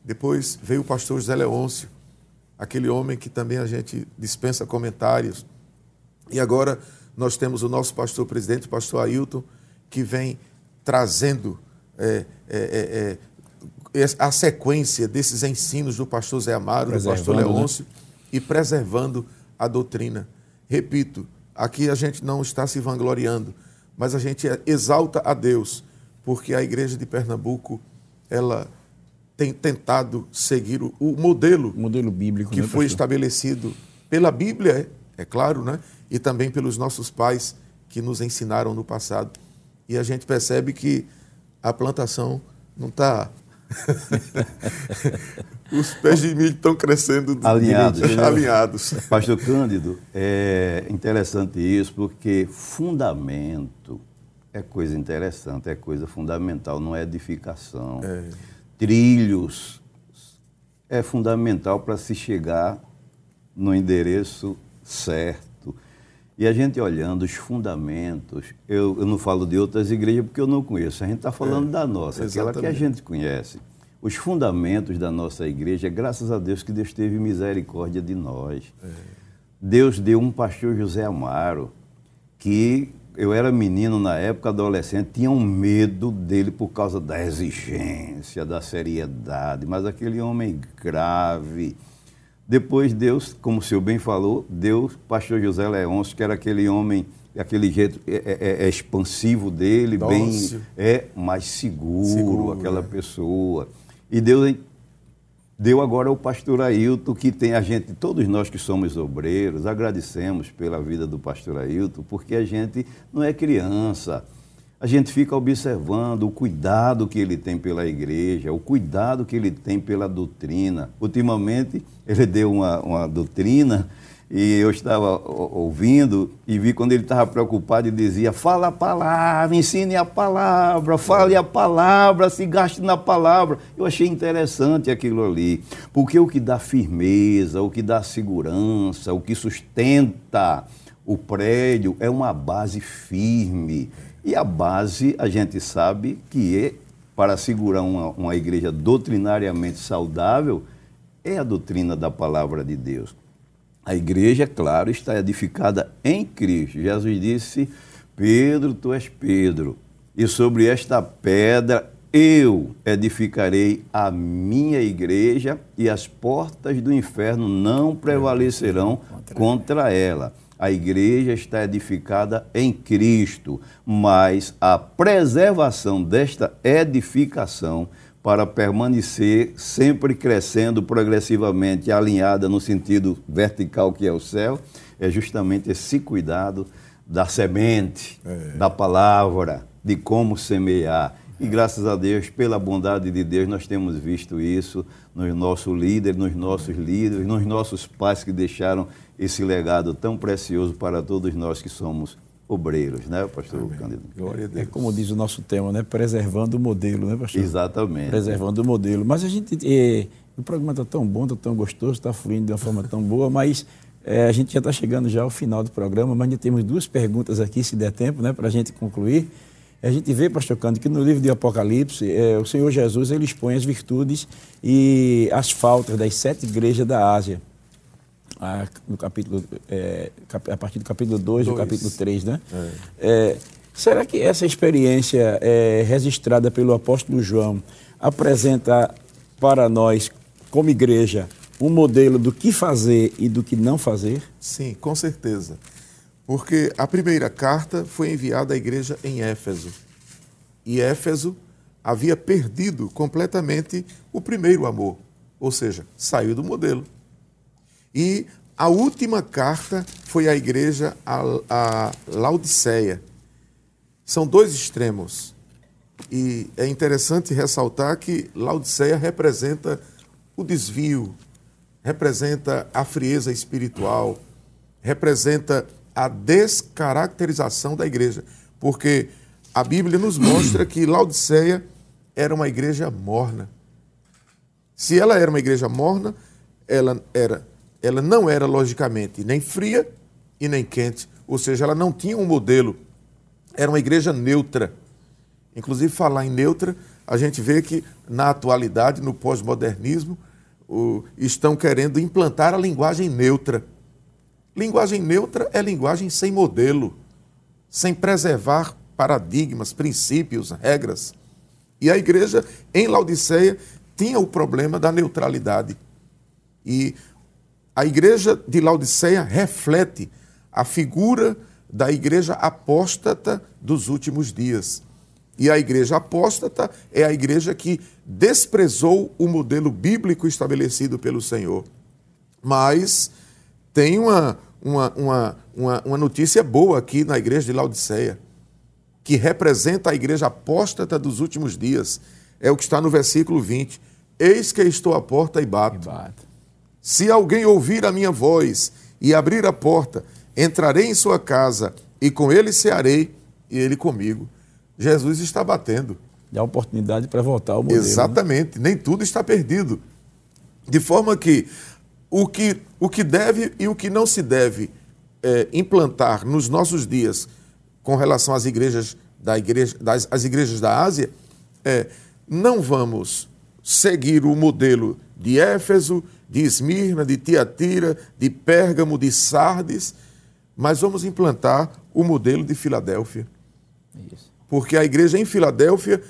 Depois veio o pastor José Leôncio, aquele homem que também a gente dispensa comentários. E agora nós temos o nosso pastor presidente, o pastor Ailton, que vem trazendo é, é, é, é a sequência desses ensinos do pastor Zé Amaro, do pastor né? Leôncio, né? e preservando a doutrina. Repito, aqui a gente não está se vangloriando, mas a gente exalta a Deus, porque a igreja de Pernambuco, ela tem tentado seguir o, modelo, o modelo bíblico que né, foi estabelecido pela Bíblia, é, claro, né? e também pelos nossos pais que nos ensinaram no passado. E a gente percebe que a plantação não está Os pés de milho estão crescendo alinhados. alinhados. Pastor Cândido, é interessante isso, porque fundamento é coisa interessante, é coisa fundamental, não é edificação. É. Trilhos é fundamental para se chegar no endereço certo. E a gente olhando os fundamentos, eu, eu não falo de outras igrejas porque eu não conheço, a gente está falando é, da nossa, exatamente. aquela que a gente conhece. Os fundamentos da nossa igreja, graças a Deus que Deus teve misericórdia de nós. É. Deus deu um pastor José Amaro, que eu era menino na época, adolescente, tinha um medo dele por causa da exigência, da seriedade, mas aquele homem grave, depois Deus, como o senhor bem falou, Deus, pastor José Leôncio, que era aquele homem, aquele jeito é, é, é, é expansivo dele, Dócil. bem é mais seguro, seguro aquela é. pessoa. E Deus deu agora o pastor Ailton, que tem a gente, todos nós que somos obreiros, agradecemos pela vida do pastor Ailton, porque a gente não é criança a gente fica observando o cuidado que ele tem pela igreja, o cuidado que ele tem pela doutrina. Ultimamente, ele deu uma, uma doutrina e eu estava ouvindo e vi quando ele estava preocupado e dizia: fala a palavra, ensine a palavra, fale a palavra, se gaste na palavra. Eu achei interessante aquilo ali, porque o que dá firmeza, o que dá segurança, o que sustenta o prédio é uma base firme e a base, a gente sabe que é, para segurar uma, uma igreja doutrinariamente saudável, é a doutrina da palavra de Deus. A igreja, claro, está edificada em Cristo. Jesus disse: Pedro, tu és Pedro, e sobre esta pedra eu edificarei a minha igreja, e as portas do inferno não prevalecerão contra ela. A igreja está edificada em Cristo, mas a preservação desta edificação para permanecer sempre crescendo progressivamente, alinhada no sentido vertical que é o céu, é justamente esse cuidado da semente, é. da palavra, de como semear. E graças a Deus, pela bondade de Deus, nós temos visto isso nos nossos líderes, nos nossos líderes, nos nossos pais que deixaram esse legado tão precioso para todos nós que somos obreiros, né, pastor Amém. Cândido? Glória a Deus. É como diz o nosso tema, né? Preservando o modelo, né, pastor? Exatamente. Preservando o modelo. Mas a gente. É, o programa está tão bom, está tão gostoso, está fluindo de uma forma tão boa, mas é, a gente já está chegando já ao final do programa, mas ainda temos duas perguntas aqui, se der tempo, né, para a gente concluir. A gente vê, pastor Cândido, que no livro de Apocalipse, é, o Senhor Jesus ele expõe as virtudes e as faltas das sete igrejas da Ásia. A, no capítulo, é, a partir do capítulo 2 do capítulo 3, né? É. É, será que essa experiência é, registrada pelo apóstolo João apresenta para nós, como igreja, um modelo do que fazer e do que não fazer? Sim, com certeza. Porque a primeira carta foi enviada à igreja em Éfeso. E Éfeso havia perdido completamente o primeiro amor, ou seja, saiu do modelo. E a última carta foi à igreja a, a Laodiceia. São dois extremos. E é interessante ressaltar que Laodiceia representa o desvio, representa a frieza espiritual, representa a descaracterização da igreja. Porque a Bíblia nos mostra que Laodiceia era uma igreja morna. Se ela era uma igreja morna, ela era ela não era logicamente nem fria e nem quente, ou seja, ela não tinha um modelo. Era uma igreja neutra. Inclusive, falar em neutra, a gente vê que na atualidade, no pós-modernismo, estão querendo implantar a linguagem neutra. Linguagem neutra é linguagem sem modelo, sem preservar paradigmas, princípios, regras. E a igreja em Laodiceia tinha o problema da neutralidade. E a igreja de Laodiceia reflete a figura da igreja apóstata dos últimos dias. E a igreja apóstata é a igreja que desprezou o modelo bíblico estabelecido pelo Senhor. Mas tem uma, uma, uma, uma, uma notícia boa aqui na igreja de Laodiceia, que representa a igreja apóstata dos últimos dias. É o que está no versículo 20. Eis que estou à porta e bato. E bato. Se alguém ouvir a minha voz e abrir a porta, entrarei em sua casa e com ele cearei e ele comigo. Jesus está batendo. Dá oportunidade para voltar ao modelo. Né? Exatamente, né? nem tudo está perdido. De forma que o que, o que deve e o que não se deve é, implantar nos nossos dias com relação às igrejas da igreja, das as igrejas da Ásia, é, não vamos seguir o modelo de Éfeso, de Esmirna, de Tiatira, de Pérgamo, de Sardes, mas vamos implantar o modelo de Filadélfia. Isso. Porque a igreja em Filadélfia,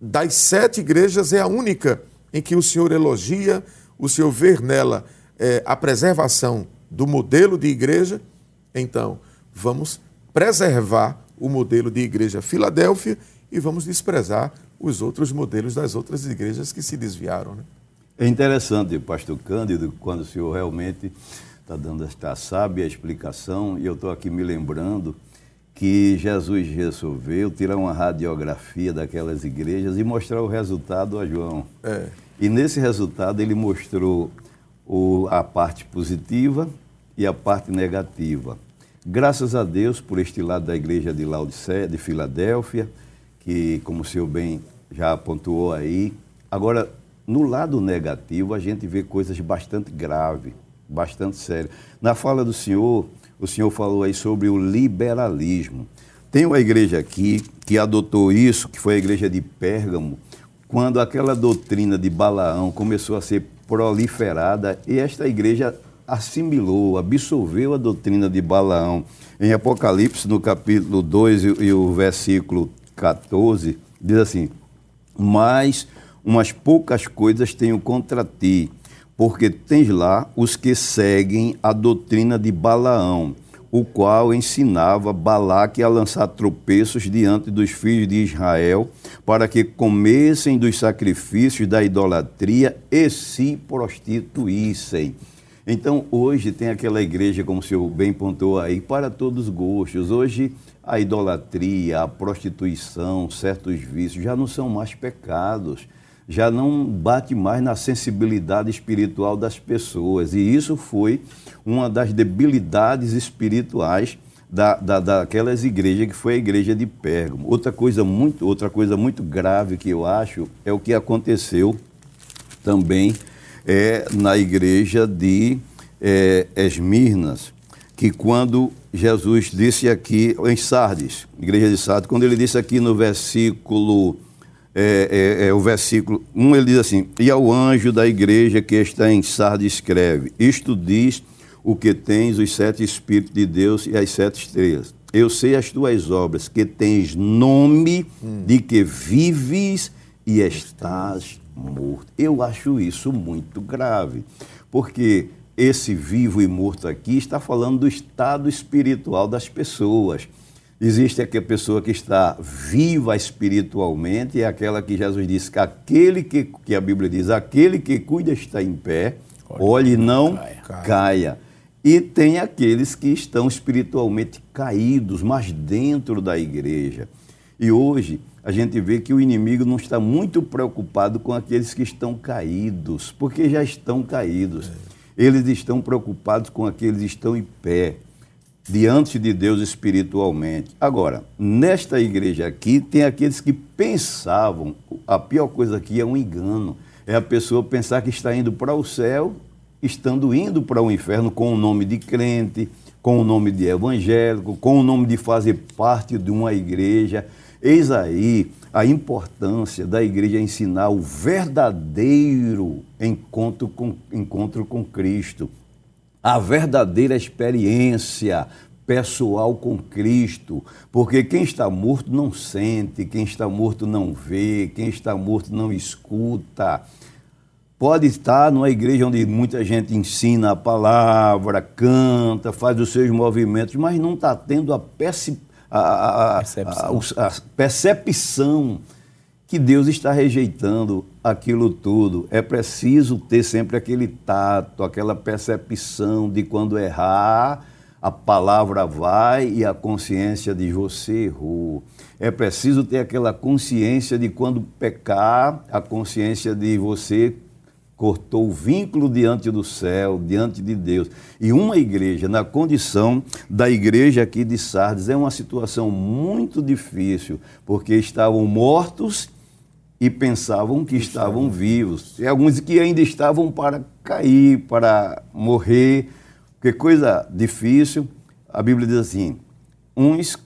das sete igrejas, é a única em que o Senhor elogia, o Senhor vê nela é, a preservação do modelo de igreja. Então, vamos preservar o modelo de igreja Filadélfia e vamos desprezar os outros modelos das outras igrejas que se desviaram. Né? É interessante, pastor Cândido, quando o senhor realmente está dando esta sábia explicação, e eu estou aqui me lembrando que Jesus resolveu tirar uma radiografia daquelas igrejas e mostrar o resultado a João. É. E nesse resultado ele mostrou o, a parte positiva e a parte negativa. Graças a Deus por este lado da igreja de Laodiceia, de Filadélfia, que, como o senhor bem já pontuou aí, agora no lado negativo, a gente vê coisas bastante graves, bastante sérias. Na fala do senhor, o senhor falou aí sobre o liberalismo. Tem uma igreja aqui que adotou isso, que foi a igreja de Pérgamo, quando aquela doutrina de Balaão começou a ser proliferada e esta igreja assimilou, absorveu a doutrina de Balaão. Em Apocalipse, no capítulo 2 e o versículo 14, diz assim: Mas umas poucas coisas tenho contra ti, porque tens lá os que seguem a doutrina de Balaão, o qual ensinava Balaque a lançar tropeços diante dos filhos de Israel, para que comessem dos sacrifícios da idolatria e se prostituíssem. Então, hoje tem aquela igreja, como o senhor bem pontuou aí, para todos os gostos. Hoje, a idolatria, a prostituição, certos vícios já não são mais pecados já não bate mais na sensibilidade espiritual das pessoas. E isso foi uma das debilidades espirituais da, da, daquelas igrejas que foi a igreja de Pérgamo. Outra coisa muito, outra coisa muito grave que eu acho é o que aconteceu também é, na igreja de é, Esmirnas, que quando Jesus disse aqui em Sardes, igreja de Sardes, quando ele disse aqui no versículo é, é, é, o versículo 1, ele diz assim: E ao anjo da igreja que está em Sardes escreve: Isto diz o que tens os sete Espíritos de Deus e as sete estrelas. Eu sei as tuas obras, que tens nome de que vives e estás morto. Eu acho isso muito grave, porque esse vivo e morto aqui está falando do estado espiritual das pessoas. Existe aquela pessoa que está viva espiritualmente, é aquela que Jesus disse que aquele que, que a Bíblia diz, aquele que cuida está em pé, olhe e não caia. caia. E tem aqueles que estão espiritualmente caídos, mas dentro da igreja. E hoje a gente vê que o inimigo não está muito preocupado com aqueles que estão caídos, porque já estão caídos. É. Eles estão preocupados com aqueles que estão em pé diante de Deus espiritualmente. Agora, nesta igreja aqui, tem aqueles que pensavam, a pior coisa aqui é um engano, é a pessoa pensar que está indo para o céu, estando indo para o inferno com o nome de crente, com o nome de evangélico, com o nome de fazer parte de uma igreja. Eis aí a importância da igreja ensinar o verdadeiro encontro com, encontro com Cristo a verdadeira experiência pessoal com Cristo, porque quem está morto não sente, quem está morto não vê, quem está morto não escuta. Pode estar numa igreja onde muita gente ensina a palavra, canta, faz os seus movimentos, mas não está tendo a, a, a, a percepção que Deus está rejeitando aquilo tudo. É preciso ter sempre aquele tato, aquela percepção de quando errar, a palavra vai e a consciência diz você errou. É preciso ter aquela consciência de quando pecar, a consciência de você cortou o vínculo diante do céu, diante de Deus. E uma igreja, na condição da igreja aqui de Sardes, é uma situação muito difícil, porque estavam mortos e pensavam que estavam vivos. E alguns que ainda estavam para cair, para morrer. Que coisa difícil. A Bíblia diz assim: uns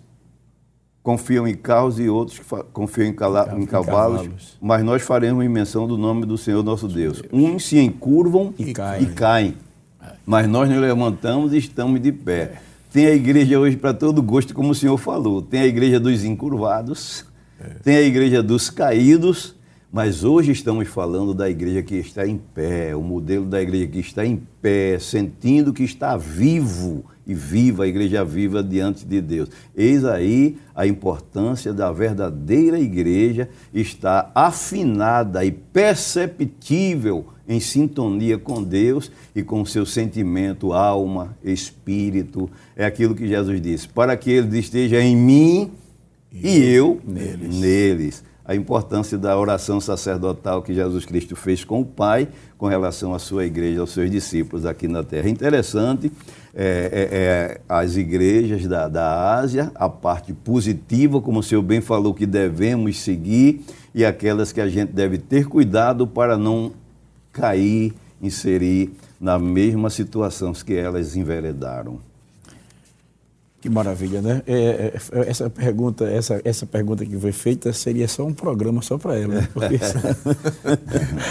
confiam em carros e outros confiam em, cala, em, cavalos, cavalos, mas nós faremos em menção do nome do Senhor nosso Deus. Deus. Uns se encurvam e, caem. E caem. É. Mas nós nos levantamos e estamos de pé. É. Tem a igreja hoje para todo gosto, como o Senhor falou. Tem a igreja dos encurvados. Tem a igreja dos caídos, mas hoje estamos falando da igreja que está em pé, o modelo da igreja que está em pé, sentindo que está vivo e viva, a igreja viva diante de Deus. Eis aí a importância da verdadeira igreja estar afinada e perceptível em sintonia com Deus e com seu sentimento, alma, espírito. É aquilo que Jesus disse: para que ele esteja em mim e eu neles. neles. A importância da oração sacerdotal que Jesus Cristo fez com o Pai com relação à sua igreja, aos seus discípulos aqui na terra. Interessante é, é, é, as igrejas da, da Ásia, a parte positiva, como o senhor bem falou, que devemos seguir, e aquelas que a gente deve ter cuidado para não cair, inserir na mesma situação que elas enveredaram. Que maravilha, né? É, é, é, essa pergunta, essa, essa pergunta que foi feita seria só um programa só para ela. Né? Porque...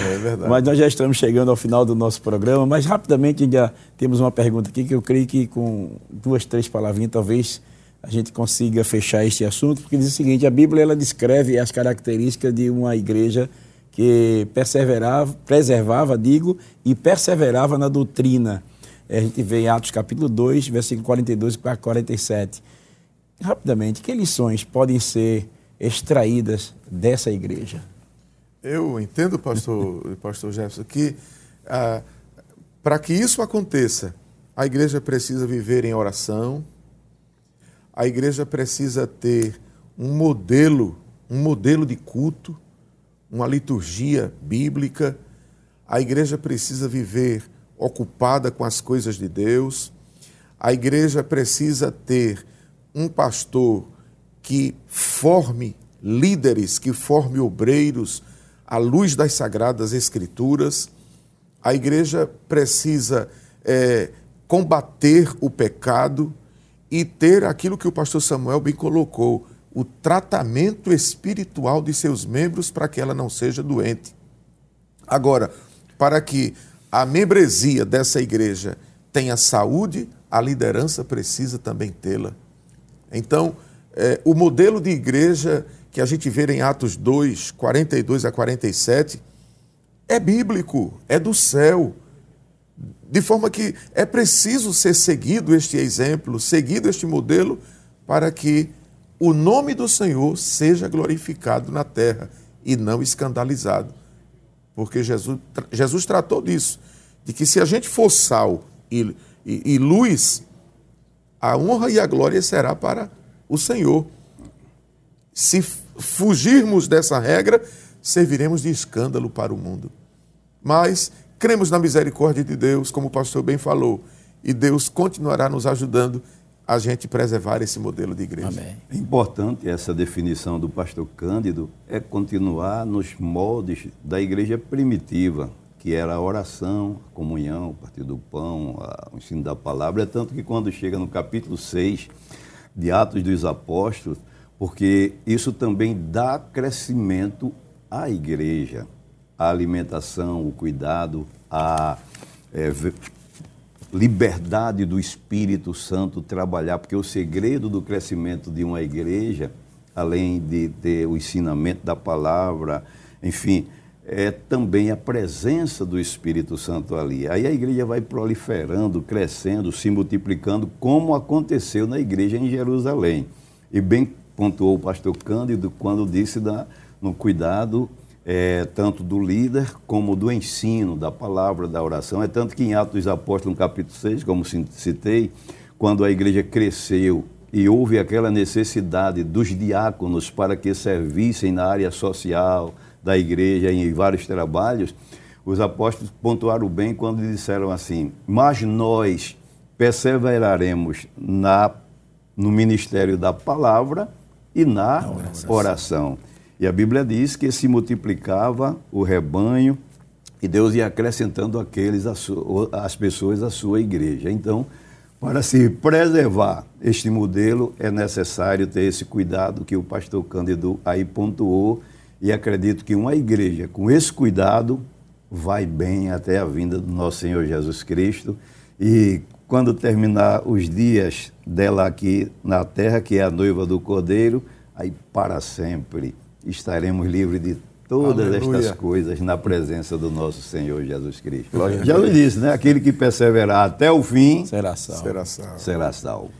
é verdade. Mas nós já estamos chegando ao final do nosso programa, mas rapidamente já temos uma pergunta aqui que eu creio que com duas, três palavrinhas talvez a gente consiga fechar este assunto, porque diz o seguinte, a Bíblia ela descreve as características de uma igreja que perseverava, preservava, digo, e perseverava na doutrina a gente vê em Atos capítulo 2, versículo 42 a 47. Rapidamente, que lições podem ser extraídas dessa igreja? Eu entendo, pastor, pastor Jefferson, que ah, para que isso aconteça, a igreja precisa viver em oração, a igreja precisa ter um modelo, um modelo de culto, uma liturgia bíblica, a igreja precisa viver ocupada com as coisas de Deus. A igreja precisa ter um pastor que forme líderes, que forme obreiros à luz das sagradas escrituras. A igreja precisa é, combater o pecado e ter aquilo que o pastor Samuel bem colocou, o tratamento espiritual de seus membros para que ela não seja doente. Agora, para que a membresia dessa igreja tenha saúde, a liderança precisa também tê-la. Então, é, o modelo de igreja que a gente vê em Atos 2, 42 a 47, é bíblico, é do céu. De forma que é preciso ser seguido este exemplo, seguido este modelo, para que o nome do Senhor seja glorificado na terra e não escandalizado. Porque Jesus, Jesus tratou disso, de que se a gente for sal e, e, e luz, a honra e a glória será para o Senhor. Se fugirmos dessa regra, serviremos de escândalo para o mundo. Mas cremos na misericórdia de Deus, como o pastor bem falou, e Deus continuará nos ajudando a gente preservar esse modelo de igreja. Amém. É importante essa definição do pastor Cândido é continuar nos moldes da igreja primitiva, que era a oração, a comunhão, o partido do pão, o ensino da palavra. É tanto que quando chega no capítulo 6 de Atos dos Apóstolos, porque isso também dá crescimento à igreja, a alimentação, o cuidado, a é, liberdade do Espírito Santo trabalhar, porque o segredo do crescimento de uma igreja, além de ter o ensinamento da palavra, enfim, é também a presença do Espírito Santo ali. Aí a igreja vai proliferando, crescendo, se multiplicando, como aconteceu na igreja em Jerusalém. E bem pontuou o pastor Cândido quando disse da, no cuidado é, tanto do líder como do ensino, da palavra, da oração. É tanto que em Atos dos Apóstolos, no capítulo 6, como citei, quando a igreja cresceu e houve aquela necessidade dos diáconos para que servissem na área social da igreja em vários trabalhos, os apóstolos pontuaram bem quando disseram assim: Mas nós perseveraremos na, no ministério da palavra e na oração. oração. E a Bíblia diz que se multiplicava o rebanho e Deus ia acrescentando aqueles as pessoas à sua igreja. Então, para se preservar este modelo, é necessário ter esse cuidado que o pastor Cândido aí pontuou, e acredito que uma igreja com esse cuidado vai bem até a vinda do nosso Senhor Jesus Cristo. E quando terminar os dias dela aqui na terra, que é a noiva do Cordeiro, aí para sempre estaremos livres de todas Aleluia. estas coisas na presença do nosso Senhor Jesus Cristo. Já lhe disse, né? Aquele que perseverar até o fim será salvo. Será salvo. Será salvo.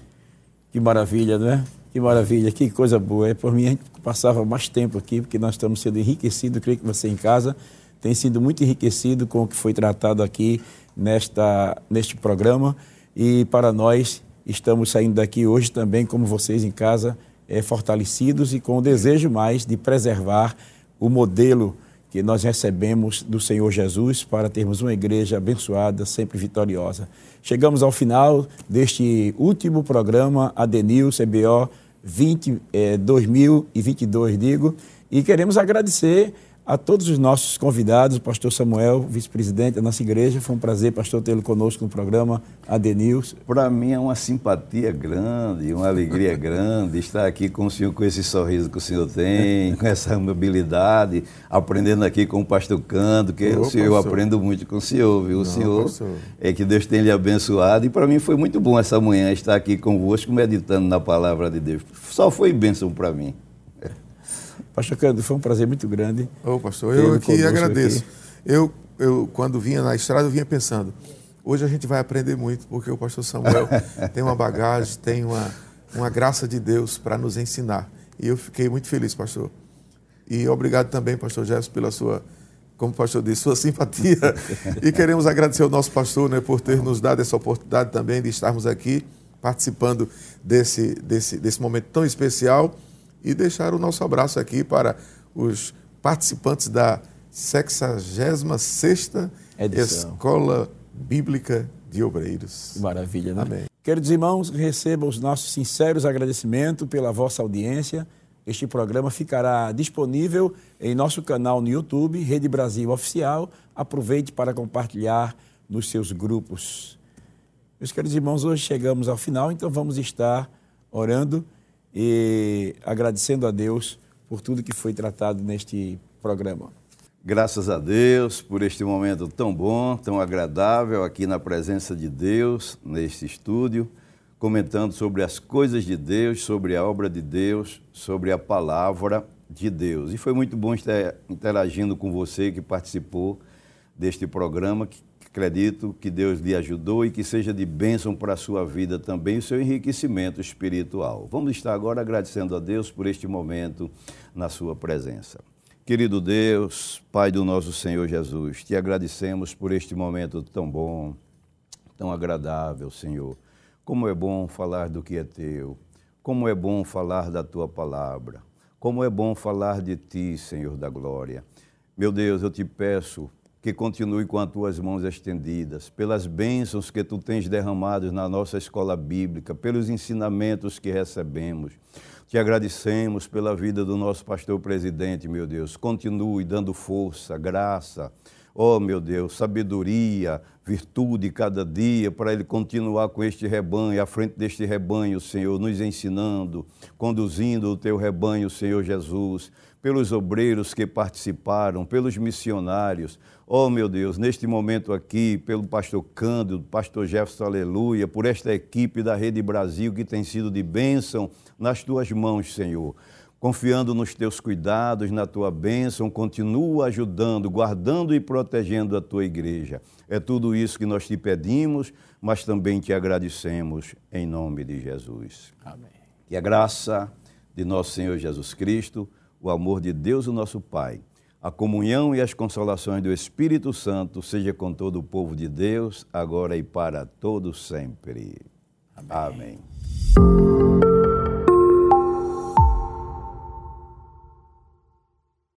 Que maravilha, né? Que maravilha, que coisa boa. É, por mim, a gente passava mais tempo aqui, porque nós estamos sendo enriquecidos. Creio que você em casa tem sido muito enriquecido com o que foi tratado aqui nesta, neste programa. E para nós, estamos saindo daqui hoje também, como vocês em casa, é, fortalecidos e com o desejo mais de preservar o modelo que nós recebemos do Senhor Jesus para termos uma igreja abençoada, sempre vitoriosa. Chegamos ao final deste último programa Adenil CBO 20, é, 2022, digo, e queremos agradecer a todos os nossos convidados, o pastor Samuel, vice-presidente da nossa igreja. Foi um prazer, pastor, tê-lo conosco no programa ADNews. Para mim é uma simpatia grande, uma alegria grande estar aqui com o senhor, com esse sorriso que o senhor tem, com essa amabilidade, aprendendo aqui com o pastor Cando, que o senhor, eu aprendo muito com o senhor, viu? O Não, senhor pastor. é que Deus tenha lhe abençoado. E para mim foi muito bom essa manhã estar aqui convosco, meditando na palavra de Deus. Só foi bênção para mim. Pastor Cândido, foi um prazer muito grande. Ô, pastor, eu aqui agradeço. Aqui. Eu, eu, quando vinha na estrada, eu vinha pensando, hoje a gente vai aprender muito, porque o pastor Samuel tem uma bagagem, tem uma, uma graça de Deus para nos ensinar. E eu fiquei muito feliz, pastor. E obrigado também, pastor Jefferson, pela sua, como o pastor disse, sua simpatia. e queremos agradecer ao nosso pastor né, por ter nos dado essa oportunidade também de estarmos aqui participando desse, desse, desse momento tão especial e deixar o nosso abraço aqui para os participantes da 66 Escola Bíblica de Obreiros. Maravilha, né? Amém. Queridos irmãos, recebam os nossos sinceros agradecimentos pela vossa audiência. Este programa ficará disponível em nosso canal no YouTube, Rede Brasil Oficial. Aproveite para compartilhar nos seus grupos. Meus queridos irmãos, hoje chegamos ao final, então vamos estar orando e agradecendo a Deus por tudo que foi tratado neste programa. Graças a Deus por este momento tão bom, tão agradável aqui na presença de Deus, neste estúdio, comentando sobre as coisas de Deus, sobre a obra de Deus, sobre a palavra de Deus. E foi muito bom estar interagindo com você que participou deste programa, que acredito que Deus lhe ajudou e que seja de bênção para a sua vida também, o seu enriquecimento espiritual. Vamos estar agora agradecendo a Deus por este momento na sua presença. Querido Deus, Pai do nosso Senhor Jesus, te agradecemos por este momento tão bom, tão agradável, Senhor. Como é bom falar do que é teu, como é bom falar da tua palavra, como é bom falar de ti, Senhor da glória. Meu Deus, eu te peço que continue com as tuas mãos estendidas, pelas bênçãos que tu tens derramadas na nossa escola bíblica, pelos ensinamentos que recebemos. Te agradecemos pela vida do nosso pastor presidente, meu Deus. Continue dando força, graça, oh meu Deus, sabedoria, virtude cada dia para ele continuar com este rebanho, à frente deste rebanho, Senhor, nos ensinando, conduzindo o teu rebanho, Senhor Jesus, pelos obreiros que participaram, pelos missionários. Oh, meu Deus, neste momento aqui, pelo pastor Cândido, pastor Jefferson Aleluia, por esta equipe da Rede Brasil que tem sido de bênção nas tuas mãos, Senhor. Confiando nos teus cuidados, na tua bênção, continua ajudando, guardando e protegendo a tua igreja. É tudo isso que nós te pedimos, mas também te agradecemos em nome de Jesus. Amém. Que a graça de nosso Senhor Jesus Cristo, o amor de Deus, o nosso Pai, a comunhão e as consolações do Espírito Santo seja com todo o povo de Deus, agora e para todos sempre. Amém. Amém.